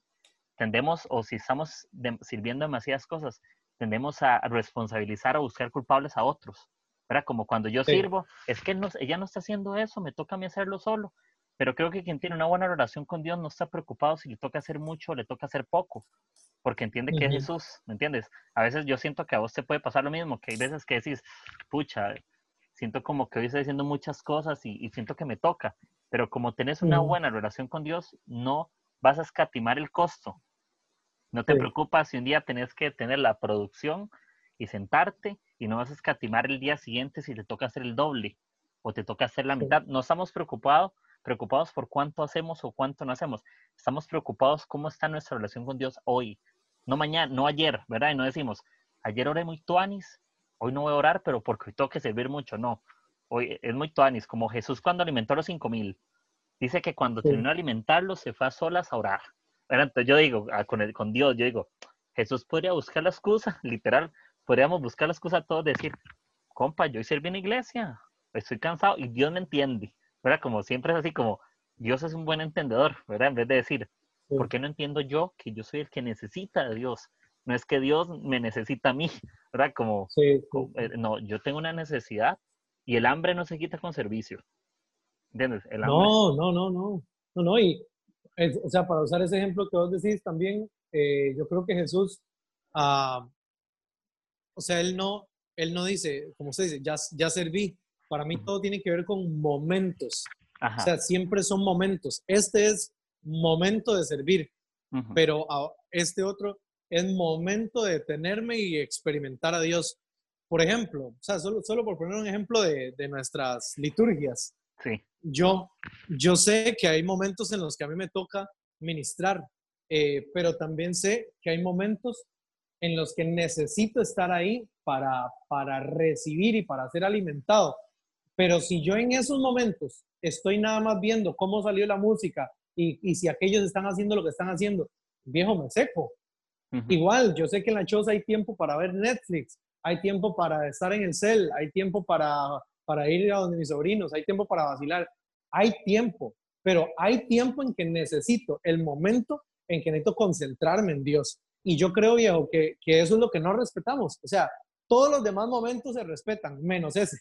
tendemos, o si estamos sirviendo demasiadas cosas, tendemos a responsabilizar o buscar culpables a otros. ¿verdad? Como cuando yo sirvo, es que no, ella no está haciendo eso, me toca a mí hacerlo solo. Pero creo que quien tiene una buena relación con Dios no está preocupado si le toca hacer mucho o le toca hacer poco, porque entiende que es Jesús, ¿me entiendes? A veces yo siento que a vos te puede pasar lo mismo, que hay veces que decís, pucha, siento como que hoy estoy haciendo muchas cosas y, siento que me toca, pero como tenés una buena relación con Dios, no vas a escatimar el costo, no te preocupas si un día tenés que tener la producción y sentarte y no vas a escatimar el día siguiente si te toca hacer el doble o te toca hacer la mitad. No estamos preocupados preocupados por cuánto hacemos o cuánto no hacemos. Estamos preocupados cómo está nuestra relación con Dios hoy, no mañana, no ayer, ¿verdad? Y no decimos, ayer oré muy tuanis, hoy no voy a orar, pero porque hoy tengo que servir mucho, no. Hoy es muy tuanis, como Jesús cuando alimentó a los cinco mil. Dice que cuando terminó de alimentarlos se fue a solas a orar. Entonces yo digo, ah, con, con Dios, yo digo, Jesús podría buscar la excusa, (laughs) literal, podríamos buscar la excusa a todos, decir, compa, yo hice en iglesia, estoy cansado y Dios me entiende, ¿verdad? Como siempre es así, como Dios es un buen entendedor, ¿verdad? En vez de decir, ¿por qué no entiendo yo que yo soy el que necesita a Dios? No es que Dios me necesita a mí, ¿verdad? Como, eh, no, yo tengo una necesidad y el hambre no se quita con servicio. ¿Entiendes? no, no, no, no, no, no, y, o sea, para usar ese ejemplo que vos decís también, eh, yo creo que Jesús, ah, o sea, él no, él no dice, como se dice, ya, ya serví. Para mí todo tiene que ver con momentos. O sea, siempre son momentos. Este es momento de servir, pero este otro es momento de detenerme y experimentar a Dios. Por ejemplo, o sea, solo, solo por poner un ejemplo de, de nuestras liturgias. Sí. Yo, yo sé que hay momentos en los que a mí me toca ministrar, eh, pero también sé que hay momentos en los que necesito estar ahí para, para recibir y para ser alimentado. Pero si yo en esos momentos estoy nada más viendo cómo salió la música y, y si aquellos están haciendo lo que están haciendo, viejo, me seco. Igual, yo sé que en la choza hay tiempo para ver Netflix, hay tiempo para estar en el cel, hay tiempo para, para ir a donde mis sobrinos, hay tiempo para vacilar, hay tiempo, pero hay tiempo en que necesito el momento en que necesito concentrarme en Dios. Y yo creo, viejo, que, que eso es lo que no respetamos. O sea, todos los demás momentos se respetan, menos ese.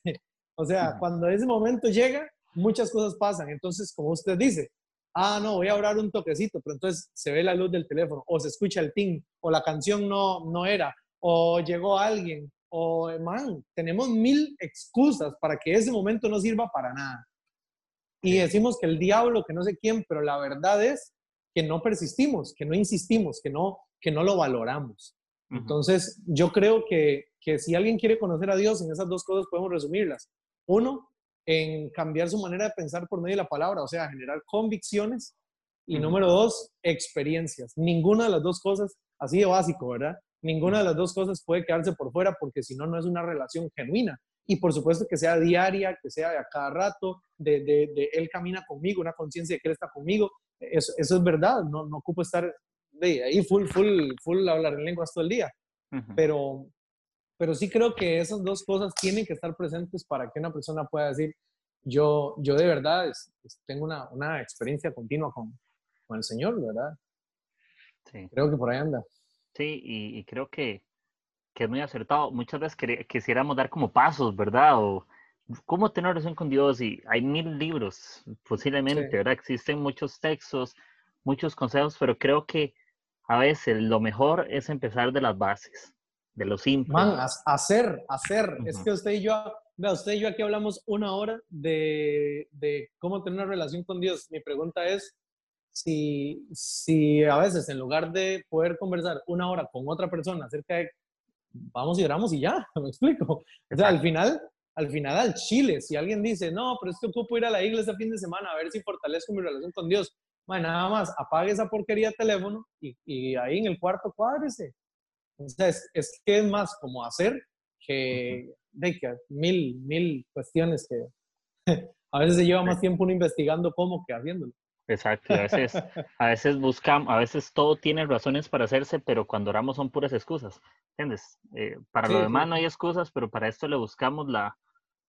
O sea, cuando ese momento llega, muchas cosas pasan. Entonces, como usted dice, ah, no, voy a orar un toquecito, pero entonces se ve la luz del teléfono, o se escucha el ting, o la canción no, no era, o llegó alguien, o, man, tenemos mil excusas para que ese momento no sirva para nada. Y decimos que el diablo, que no sé quién, pero la verdad es que no persistimos, que no insistimos, que no, que no lo valoramos. Entonces, yo creo que, que si alguien quiere conocer a Dios, en esas dos cosas podemos resumirlas. Uno, en cambiar su manera de pensar por medio de la palabra, o sea, generar convicciones. Y número dos, experiencias. Ninguna de las dos cosas, así de básico, ¿verdad? Ninguna de las dos cosas puede quedarse por fuera porque si no, no es una relación genuina. Y por supuesto que sea diaria, que sea a cada rato, de, de, de él camina conmigo, una conciencia de que él está conmigo. Eso, eso es verdad, no, no ocupo estar de ahí full, full, full hablar en lenguas todo el día. Pero pero sí creo que esas dos cosas tienen que estar presentes para que una persona pueda decir, yo, yo de verdad tengo una, una, experiencia continua con, con, el Señor, ¿verdad? Sí. Creo que por ahí anda. Sí, y, creo que, que, es muy acertado. Muchas veces quisiéramos dar como pasos, ¿verdad? O cómo tener relación con Dios y hay mil libros, posiblemente, ¿verdad? Existen muchos textos, muchos consejos, pero creo que a veces lo mejor es empezar de las bases de lo simple. Man, hacer, hacer. Es que usted y yo, vea, usted y yo aquí hablamos una hora de, de, cómo tener una relación con Dios. Mi pregunta es si, si a veces en lugar de poder conversar una hora con otra persona acerca de, vamos y oramos y ya, (laughs) me explico. O sea, al final, al final al Chile, si alguien dice, no, pero es que ocupo ir a la iglesia fin de semana a ver si fortalezco mi relación con Dios. Bueno, nada más, apague esa porquería de teléfono y, y ahí en el cuarto cuádrese entonces, es que es más como hacer que, de que mil, mil cuestiones que (laughs) a veces se lleva más tiempo uno investigando cómo que haciéndolo. Exacto, a veces, (laughs) a veces buscamos, a veces todo tiene razones para hacerse, pero cuando oramos son puras excusas, ¿entiendes? Eh, para lo demás no hay excusas, pero para esto le buscamos la,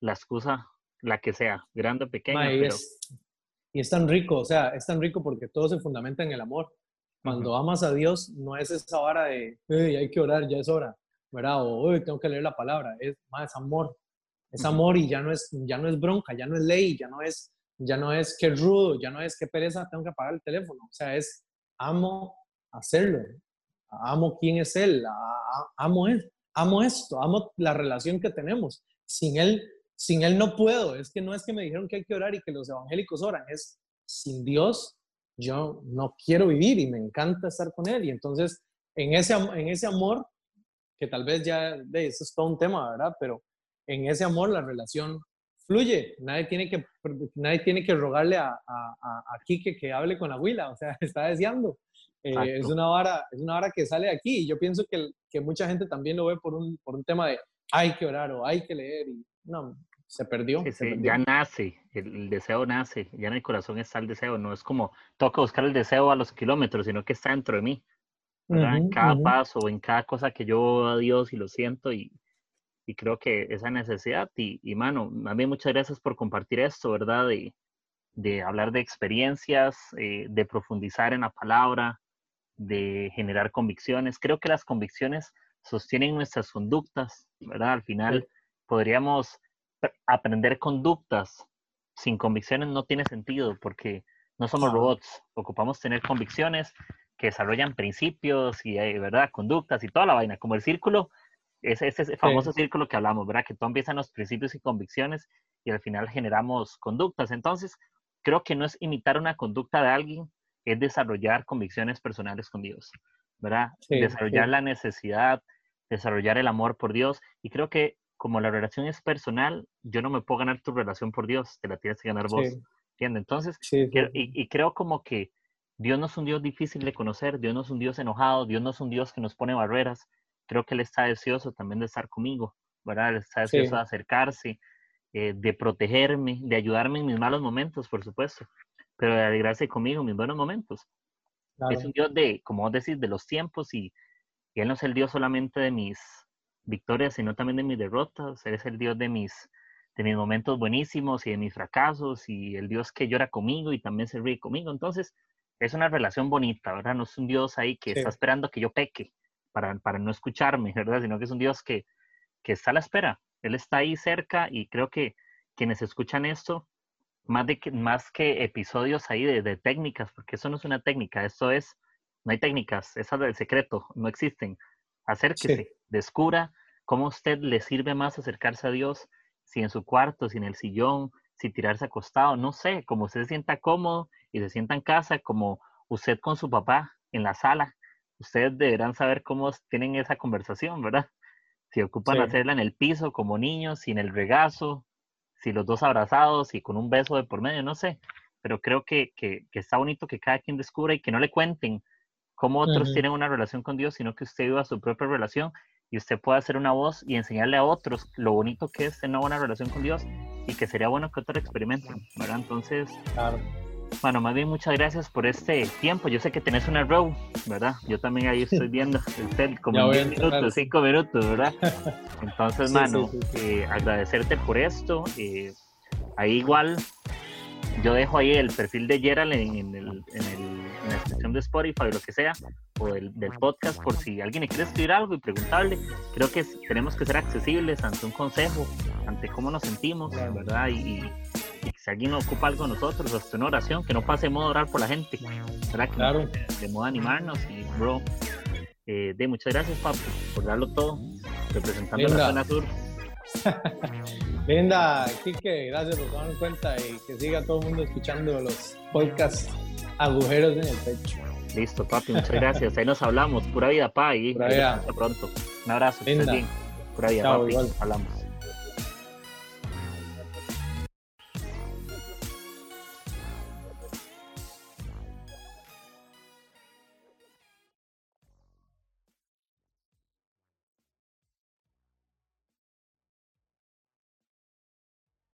la excusa, la que sea, grande o pequeña. y, es, y es tan rico, o sea, es tan rico porque todo se fundamenta en el amor. Cuando amas a Dios, no es esa hora de, hay que orar, ya es hora, ¿verdad? O, tengo que leer la palabra, es más amor. Es amor y ya no es, ya no es bronca, ya no es ley, ya no es, ya no es que rudo, ya no es que pereza, tengo que apagar el teléfono. O sea, es amo hacerlo, amo quién es Él, amo Él, amo esto, amo la relación que tenemos. Sin Él, sin Él no puedo. Es que no es que me dijeron que hay que orar y que los evangélicos oran, es sin Dios yo no quiero vivir y me encanta estar con él. Y entonces, en ese, en ese amor, que tal vez ya, de, eso es todo un tema, ¿verdad? Pero en ese amor la relación fluye. Nadie tiene que, nadie tiene que rogarle a, a, a, Quique que hable con la abuela, o sea, (laughs) está deseando. Eh, es, una vara, es una vara que sale de aquí y yo pienso que, que mucha gente también lo ve por un, por un tema de hay que orar o hay que leer y no, se perdió. Ya nace, el, deseo nace, ya en el corazón está el deseo, no es como toca buscar el deseo a los kilómetros, sino que está dentro de mí. en cada paso, en cada cosa que yo a Dios y lo siento y, y creo que esa necesidad y, y mano, a mí muchas gracias por compartir esto, ¿verdad? De, de hablar de experiencias, eh, de profundizar en la palabra, de generar convicciones. Creo que las convicciones sostienen nuestras conductas, ¿verdad? Al final podríamos aprender conductas sin convicciones no tiene sentido porque no somos robots, ocupamos tener convicciones que desarrollan principios y, eh, ¿verdad? Conductas y toda la vaina, como el círculo, es ese famoso círculo que hablamos, ¿verdad? Que todo empiezan los principios y convicciones y al final generamos conductas. Entonces, creo que no es imitar una conducta de alguien, es desarrollar convicciones personales con Dios, ¿verdad? desarrollar la necesidad, desarrollar el amor por Dios y creo que como la relación es personal, yo no me puedo ganar tu relación por Dios, te la tienes que ganar vos. ¿Entiendes? Entonces, y, creo como que Dios no es un Dios difícil de conocer, Dios no es un Dios enojado, Dios no es un Dios que nos pone barreras. Creo que Él está deseoso también de estar conmigo, ¿verdad? Él está deseoso de acercarse, eh, de protegerme, de ayudarme en mis malos momentos, por supuesto, pero de alegrarse conmigo en mis buenos momentos. Es un Dios de, como vos decís, de los tiempos y, y Él no es el Dios solamente de mis victorias, sino también de mis derrotas. Eres el Dios de mis, de mis momentos buenísimos y de mis fracasos y el Dios que llora conmigo y también se ríe conmigo. Entonces, es una relación bonita, ¿verdad? No es un Dios ahí que está esperando que yo peque para, para no escucharme, ¿verdad? Sino que es un Dios que, que está a la espera. Él está ahí cerca y creo que quienes escuchan esto, más, de que, más que episodios ahí de, de técnicas, porque eso no es una técnica, eso es, no hay técnicas, esa del secreto, no existen. Acérquese, descubra cómo a usted le sirve más acercarse a Dios, si en su cuarto, si en el sillón, si tirarse acostado, no sé, como usted se sienta cómodo y se sienta en casa, como usted con su papá en la sala. Ustedes deberán saber cómo tienen esa conversación, ¿verdad? Si ocupan hacerla en el piso como niños, sin el regazo, si los dos abrazados y con un beso de por medio, no sé. Pero creo que, que, que está bonito que cada quien descubra y que no le cuenten cómo otros tienen una relación con Dios, sino que usted viva su propia relación y usted pueda hacer una voz y enseñarle a otros lo bonito que es tener una buena relación con Dios y que sería bueno que otros experimenten, ¿verdad? Entonces, bueno, más bien muchas gracias por este tiempo. Yo sé que tenés una row, ¿verdad? Yo también ahí estoy (laughs) viendo el como 10 minutos, 5 minutos, ¿verdad? (laughs) Entonces, mano, eh, agradecerte por esto. Eh, ahí igual, yo dejo ahí el perfil de Gerald en, el, en el la descripción de Spotify o lo que sea, o del, podcast, por si alguien le quiere escribir algo y preguntarle. Creo que tenemos que ser accesibles ante un consejo, ante cómo nos sentimos, ¿verdad? Y, si alguien ocupa algo de nosotros, hasta una oración, que no pase de modo orar por la gente, ¿verdad? Que claro. de modo animarnos y, bro, eh, de muchas gracias, papi, por darlo todo, representando la zona sur. (laughs) Linda, Kike, gracias por tomar en cuenta y que siga todo el mundo escuchando los podcasts agujeros en el pecho. Listo, papi, muchas gracias. Ahí nos hablamos. Pura vida, pa. Y Hasta pronto. Un abrazo. Pura vida, papi. Hablamos.